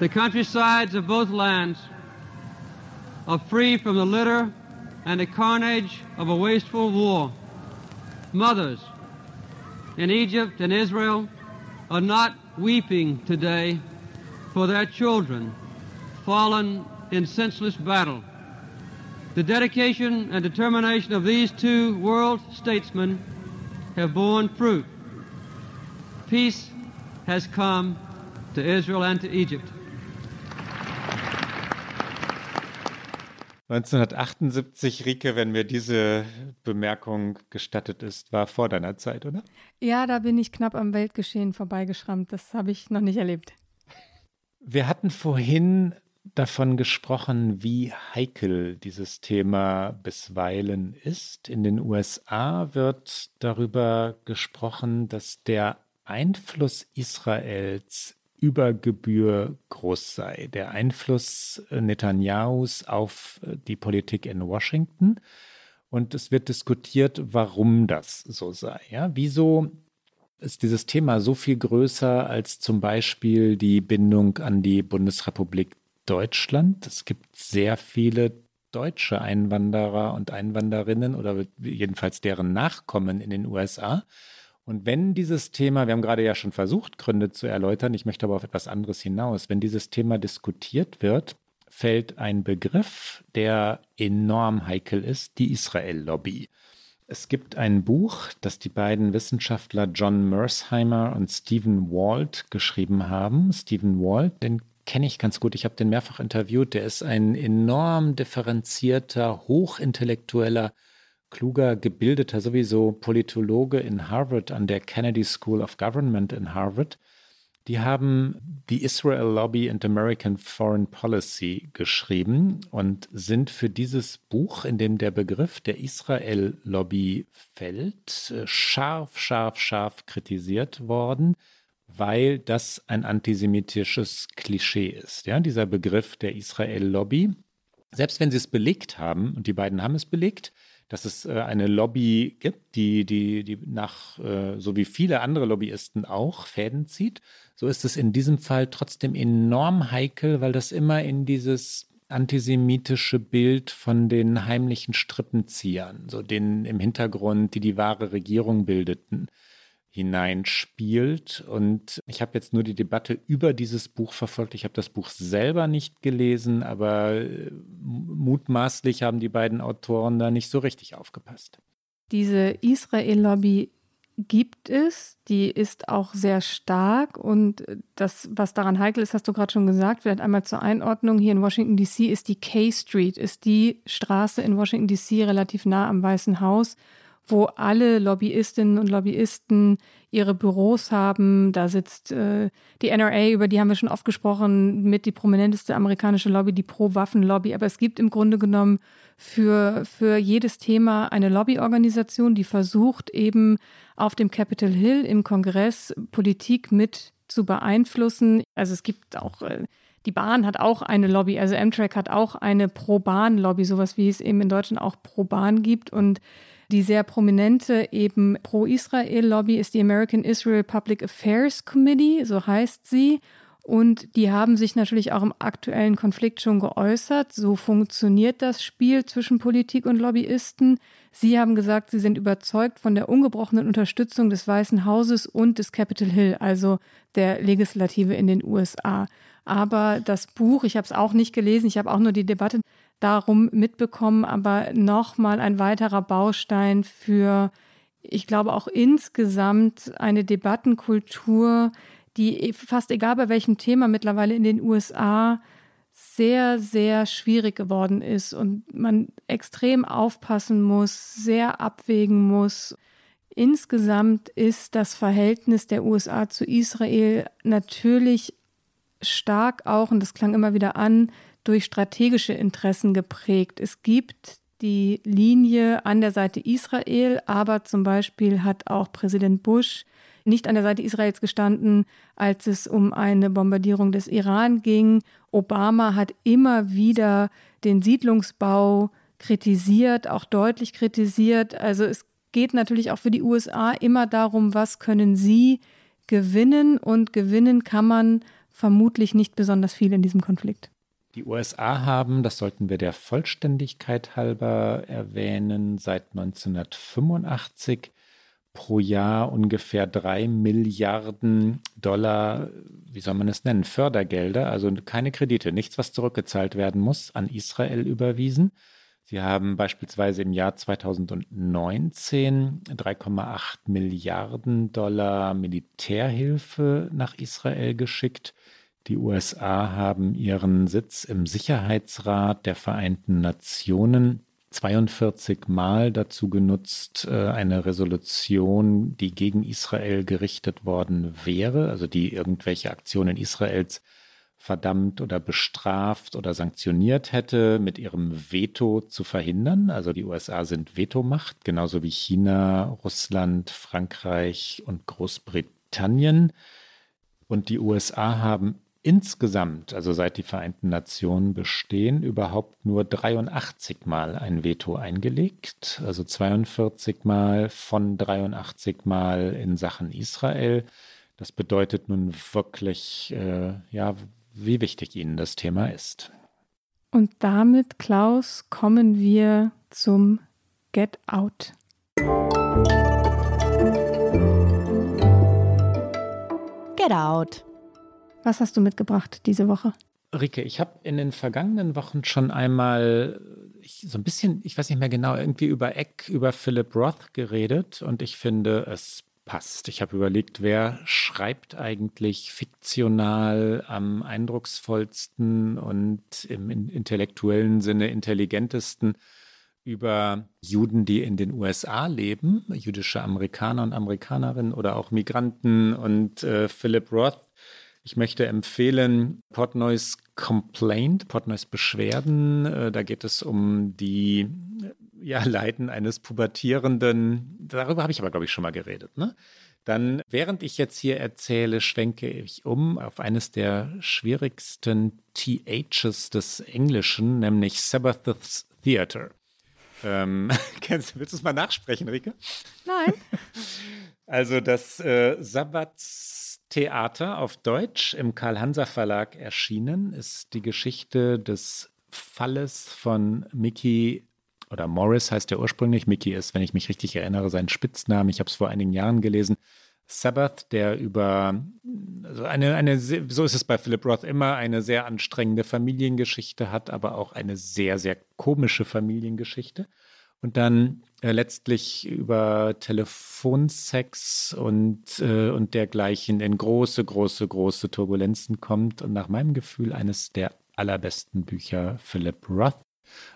The countrysides of both lands are free from the litter and the carnage of a wasteful war. Mothers in Egypt and Israel are not weeping today for their children fallen in senseless battle. The dedication and determination of these two world statesmen have borne fruit. Peace has come to Israel and to Egypt. 1978, Rike, wenn mir diese Bemerkung gestattet ist, war vor deiner Zeit, oder? Ja, da bin ich knapp am Weltgeschehen vorbeigeschrammt. Das habe ich noch nicht erlebt. Wir hatten vorhin davon gesprochen, wie heikel dieses Thema bisweilen ist. In den USA wird darüber gesprochen, dass der Einfluss Israels über Gebühr groß sei. Der Einfluss äh, Netanyahus auf äh, die Politik in Washington. Und es wird diskutiert, warum das so sei. Ja, wieso ist dieses Thema so viel größer als zum Beispiel die Bindung an die Bundesrepublik Deutschland? Es gibt sehr viele deutsche Einwanderer und Einwanderinnen oder jedenfalls deren Nachkommen in den USA. Und wenn dieses Thema, wir haben gerade ja schon versucht, Gründe zu erläutern, ich möchte aber auf etwas anderes hinaus, wenn dieses Thema diskutiert wird, fällt ein Begriff, der enorm heikel ist, die Israel-Lobby. Es gibt ein Buch, das die beiden Wissenschaftler John Mersheimer und Stephen Walt geschrieben haben. Stephen Walt, den kenne ich ganz gut, ich habe den mehrfach interviewt, der ist ein enorm differenzierter, hochintellektueller kluger, gebildeter, sowieso Politologe in Harvard an der Kennedy School of Government in Harvard. Die haben The Israel Lobby and American Foreign Policy geschrieben und sind für dieses Buch, in dem der Begriff der Israel Lobby fällt, scharf, scharf, scharf kritisiert worden, weil das ein antisemitisches Klischee ist. Ja, dieser Begriff der Israel-Lobby. Selbst wenn sie es belegt haben, und die beiden haben es belegt, dass es äh, eine Lobby gibt, die, die, die nach, äh, so wie viele andere Lobbyisten auch, Fäden zieht, so ist es in diesem Fall trotzdem enorm heikel, weil das immer in dieses antisemitische Bild von den heimlichen Strippenziehern, so den im Hintergrund, die die wahre Regierung bildeten, hineinspielt. Und ich habe jetzt nur die Debatte über dieses Buch verfolgt. Ich habe das Buch selber nicht gelesen, aber äh, mutmaßlich haben die beiden Autoren da nicht so richtig aufgepasst. Diese Israel-Lobby gibt es, die ist auch sehr stark und das, was daran heikel ist, hast du gerade schon gesagt, vielleicht einmal zur Einordnung. Hier in Washington DC ist die K Street, ist die Straße in Washington DC relativ nah am Weißen Haus wo alle Lobbyistinnen und Lobbyisten ihre Büros haben. Da sitzt äh, die NRA, über die haben wir schon oft gesprochen, mit die prominenteste amerikanische Lobby, die Pro-Waffen-Lobby. Aber es gibt im Grunde genommen für, für jedes Thema eine Lobbyorganisation, die versucht eben auf dem Capitol Hill im Kongress Politik mit zu beeinflussen. Also es gibt auch äh, die Bahn hat auch eine Lobby, also Amtrak hat auch eine Pro-Bahn-Lobby, sowas wie es eben in Deutschland auch Pro-Bahn gibt. Und die sehr prominente eben Pro-Israel-Lobby ist die American Israel Public Affairs Committee, so heißt sie. Und die haben sich natürlich auch im aktuellen Konflikt schon geäußert. So funktioniert das Spiel zwischen Politik und Lobbyisten. Sie haben gesagt, sie sind überzeugt von der ungebrochenen Unterstützung des Weißen Hauses und des Capitol Hill, also der Legislative in den USA. Aber das Buch, ich habe es auch nicht gelesen, ich habe auch nur die Debatte darum mitbekommen, aber nochmal ein weiterer Baustein für, ich glaube auch insgesamt eine Debattenkultur, die fast egal bei welchem Thema mittlerweile in den USA sehr, sehr schwierig geworden ist und man extrem aufpassen muss, sehr abwägen muss. Insgesamt ist das Verhältnis der USA zu Israel natürlich stark auch, und das klang immer wieder an, durch strategische Interessen geprägt. Es gibt die Linie an der Seite Israel, aber zum Beispiel hat auch Präsident Bush nicht an der Seite Israels gestanden, als es um eine Bombardierung des Iran ging. Obama hat immer wieder den Siedlungsbau kritisiert, auch deutlich kritisiert. Also es geht natürlich auch für die USA immer darum, was können sie gewinnen und gewinnen kann man vermutlich nicht besonders viel in diesem Konflikt. Die USA haben, das sollten wir der Vollständigkeit halber erwähnen, seit 1985 pro Jahr ungefähr drei Milliarden Dollar, wie soll man es nennen, Fördergelder, also keine Kredite, nichts, was zurückgezahlt werden muss, an Israel überwiesen. Sie haben beispielsweise im Jahr 2019 3,8 Milliarden Dollar Militärhilfe nach Israel geschickt. Die USA haben ihren Sitz im Sicherheitsrat der Vereinten Nationen 42 Mal dazu genutzt, äh, eine Resolution, die gegen Israel gerichtet worden wäre, also die irgendwelche Aktionen Israels verdammt oder bestraft oder sanktioniert hätte, mit ihrem Veto zu verhindern. Also die USA sind Vetomacht, genauso wie China, Russland, Frankreich und Großbritannien. Und die USA haben insgesamt, also seit die Vereinten Nationen bestehen, überhaupt nur 83 Mal ein Veto eingelegt, also 42 Mal von 83 Mal in Sachen Israel. Das bedeutet nun wirklich, äh, ja, wie wichtig Ihnen das Thema ist. Und damit, Klaus, kommen wir zum Get Out. Get Out was hast du mitgebracht diese Woche? Rike, ich habe in den vergangenen Wochen schon einmal ich, so ein bisschen, ich weiß nicht mehr genau, irgendwie über Eck, über Philip Roth geredet und ich finde, es passt. Ich habe überlegt, wer schreibt eigentlich fiktional am eindrucksvollsten und im intellektuellen Sinne intelligentesten über Juden, die in den USA leben, jüdische Amerikaner und Amerikanerinnen oder auch Migranten und äh, Philip Roth ich möchte empfehlen Portnoys Complaint, Portnoys Beschwerden. Äh, da geht es um die äh, ja, Leiden eines pubertierenden, darüber habe ich aber, glaube ich, schon mal geredet, ne? Dann, während ich jetzt hier erzähle, schwenke ich um auf eines der schwierigsten THs des Englischen, nämlich Sabbath's Theater. Ähm, kennst, willst du es mal nachsprechen, Rike? Nein. Also das äh, Sabbatstheater auf Deutsch im Karl-Hanser-Verlag erschienen ist die Geschichte des Falles von Mickey oder Morris heißt er ursprünglich. Mickey ist, wenn ich mich richtig erinnere, sein Spitzname. Ich habe es vor einigen Jahren gelesen. Sabbath, der über also eine, eine, so ist es bei Philip Roth immer, eine sehr anstrengende Familiengeschichte hat, aber auch eine sehr, sehr komische Familiengeschichte. Und dann äh, letztlich über Telefonsex und, äh, und dergleichen in große, große, große Turbulenzen kommt. Und nach meinem Gefühl eines der allerbesten Bücher Philip Roth.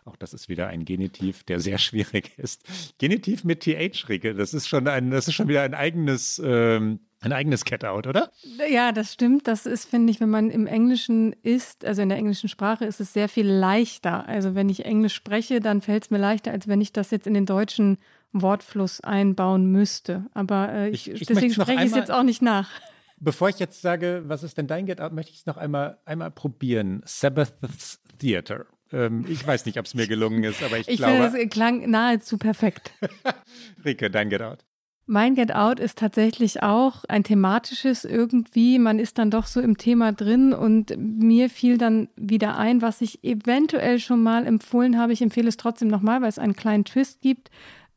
Auch das ist wieder ein Genitiv, der sehr schwierig ist. Genitiv mit TH, Rike, das ist schon ein, das ist schon wieder ein eigenes, ähm, ein eigenes Cat-Out, oder? Ja, das stimmt. Das ist, finde ich, wenn man im Englischen ist, also in der englischen Sprache, ist es sehr viel leichter. Also wenn ich Englisch spreche, dann fällt es mir leichter, als wenn ich das jetzt in den deutschen Wortfluss einbauen müsste. Aber äh, ich, ich, ich deswegen spreche ich es jetzt auch nicht nach. Bevor ich jetzt sage, was ist denn dein Get-Out, möchte ich es noch einmal, einmal probieren. Sabbath's Theater. Ähm, ich weiß nicht, ob es mir gelungen ist, aber ich, ich glaube. Finde, es klang nahezu perfekt. Rike, dein Get Out. Mein Get Out ist tatsächlich auch ein thematisches irgendwie. Man ist dann doch so im Thema drin und mir fiel dann wieder ein, was ich eventuell schon mal empfohlen habe. Ich empfehle es trotzdem nochmal, weil es einen kleinen Twist gibt.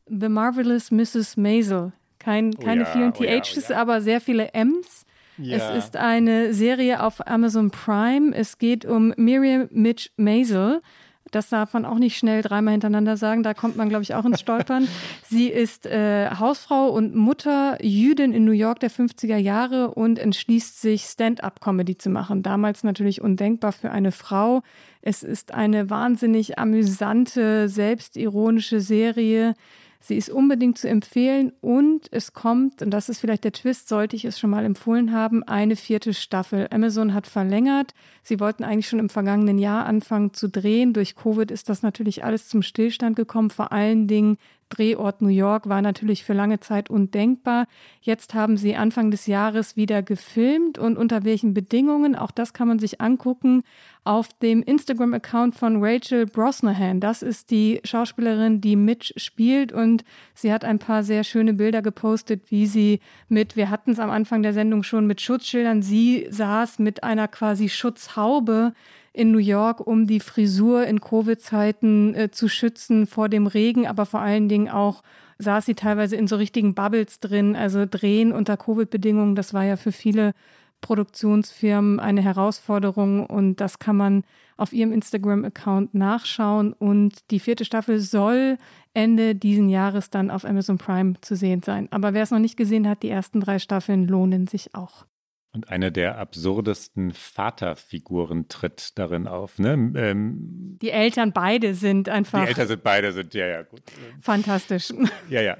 The Marvelous Mrs. Maisel. Kein, oh keine ja, vielen THs, oh ja, oh ja. aber sehr viele M's. Es ist eine Serie auf Amazon Prime. Es geht um Miriam Mitch Maisel. Das darf man auch nicht schnell dreimal hintereinander sagen. Da kommt man, glaube ich, auch ins Stolpern. Sie ist äh, Hausfrau und Mutter, Jüdin in New York der 50er Jahre und entschließt sich, Stand-up-Comedy zu machen. Damals natürlich undenkbar für eine Frau. Es ist eine wahnsinnig amüsante, selbstironische Serie Sie ist unbedingt zu empfehlen und es kommt, und das ist vielleicht der Twist, sollte ich es schon mal empfohlen haben, eine vierte Staffel. Amazon hat verlängert. Sie wollten eigentlich schon im vergangenen Jahr anfangen zu drehen. Durch Covid ist das natürlich alles zum Stillstand gekommen. Vor allen Dingen Drehort New York war natürlich für lange Zeit undenkbar. Jetzt haben sie Anfang des Jahres wieder gefilmt und unter welchen Bedingungen, auch das kann man sich angucken auf dem Instagram-Account von Rachel Brosnahan. Das ist die Schauspielerin, die Mitch spielt und sie hat ein paar sehr schöne Bilder gepostet, wie sie mit, wir hatten es am Anfang der Sendung schon, mit Schutzschildern, sie saß mit einer quasi Schutzhaube in New York, um die Frisur in Covid-Zeiten äh, zu schützen vor dem Regen, aber vor allen Dingen auch saß sie teilweise in so richtigen Bubbles drin, also drehen unter Covid-Bedingungen. Das war ja für viele Produktionsfirmen eine Herausforderung und das kann man auf ihrem Instagram-Account nachschauen. Und die vierte Staffel soll Ende diesen Jahres dann auf Amazon Prime zu sehen sein. Aber wer es noch nicht gesehen hat, die ersten drei Staffeln lohnen sich auch. Und eine der absurdesten Vaterfiguren tritt darin auf. Ne? Ähm, die Eltern beide sind einfach. Die Eltern sind beide, sind ja, ja, gut. Fantastisch. Ja, ja.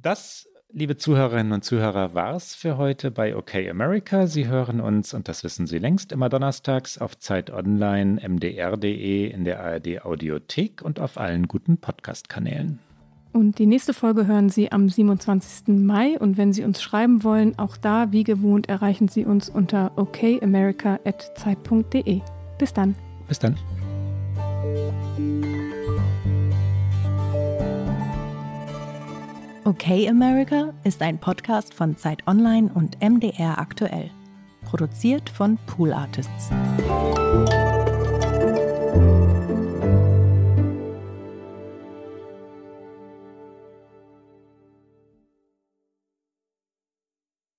Das, liebe Zuhörerinnen und Zuhörer, war es für heute bei OK America. Sie hören uns, und das wissen Sie längst, immer donnerstags auf Zeit Online, mdr.de, in der ARD Audiothek und auf allen guten Podcast-Kanälen. Und die nächste Folge hören Sie am 27. Mai. Und wenn Sie uns schreiben wollen, auch da, wie gewohnt, erreichen Sie uns unter okamerica.zeit.de. Bis dann. Bis dann. Okay America ist ein Podcast von Zeit Online und MDR aktuell. Produziert von Pool Artists.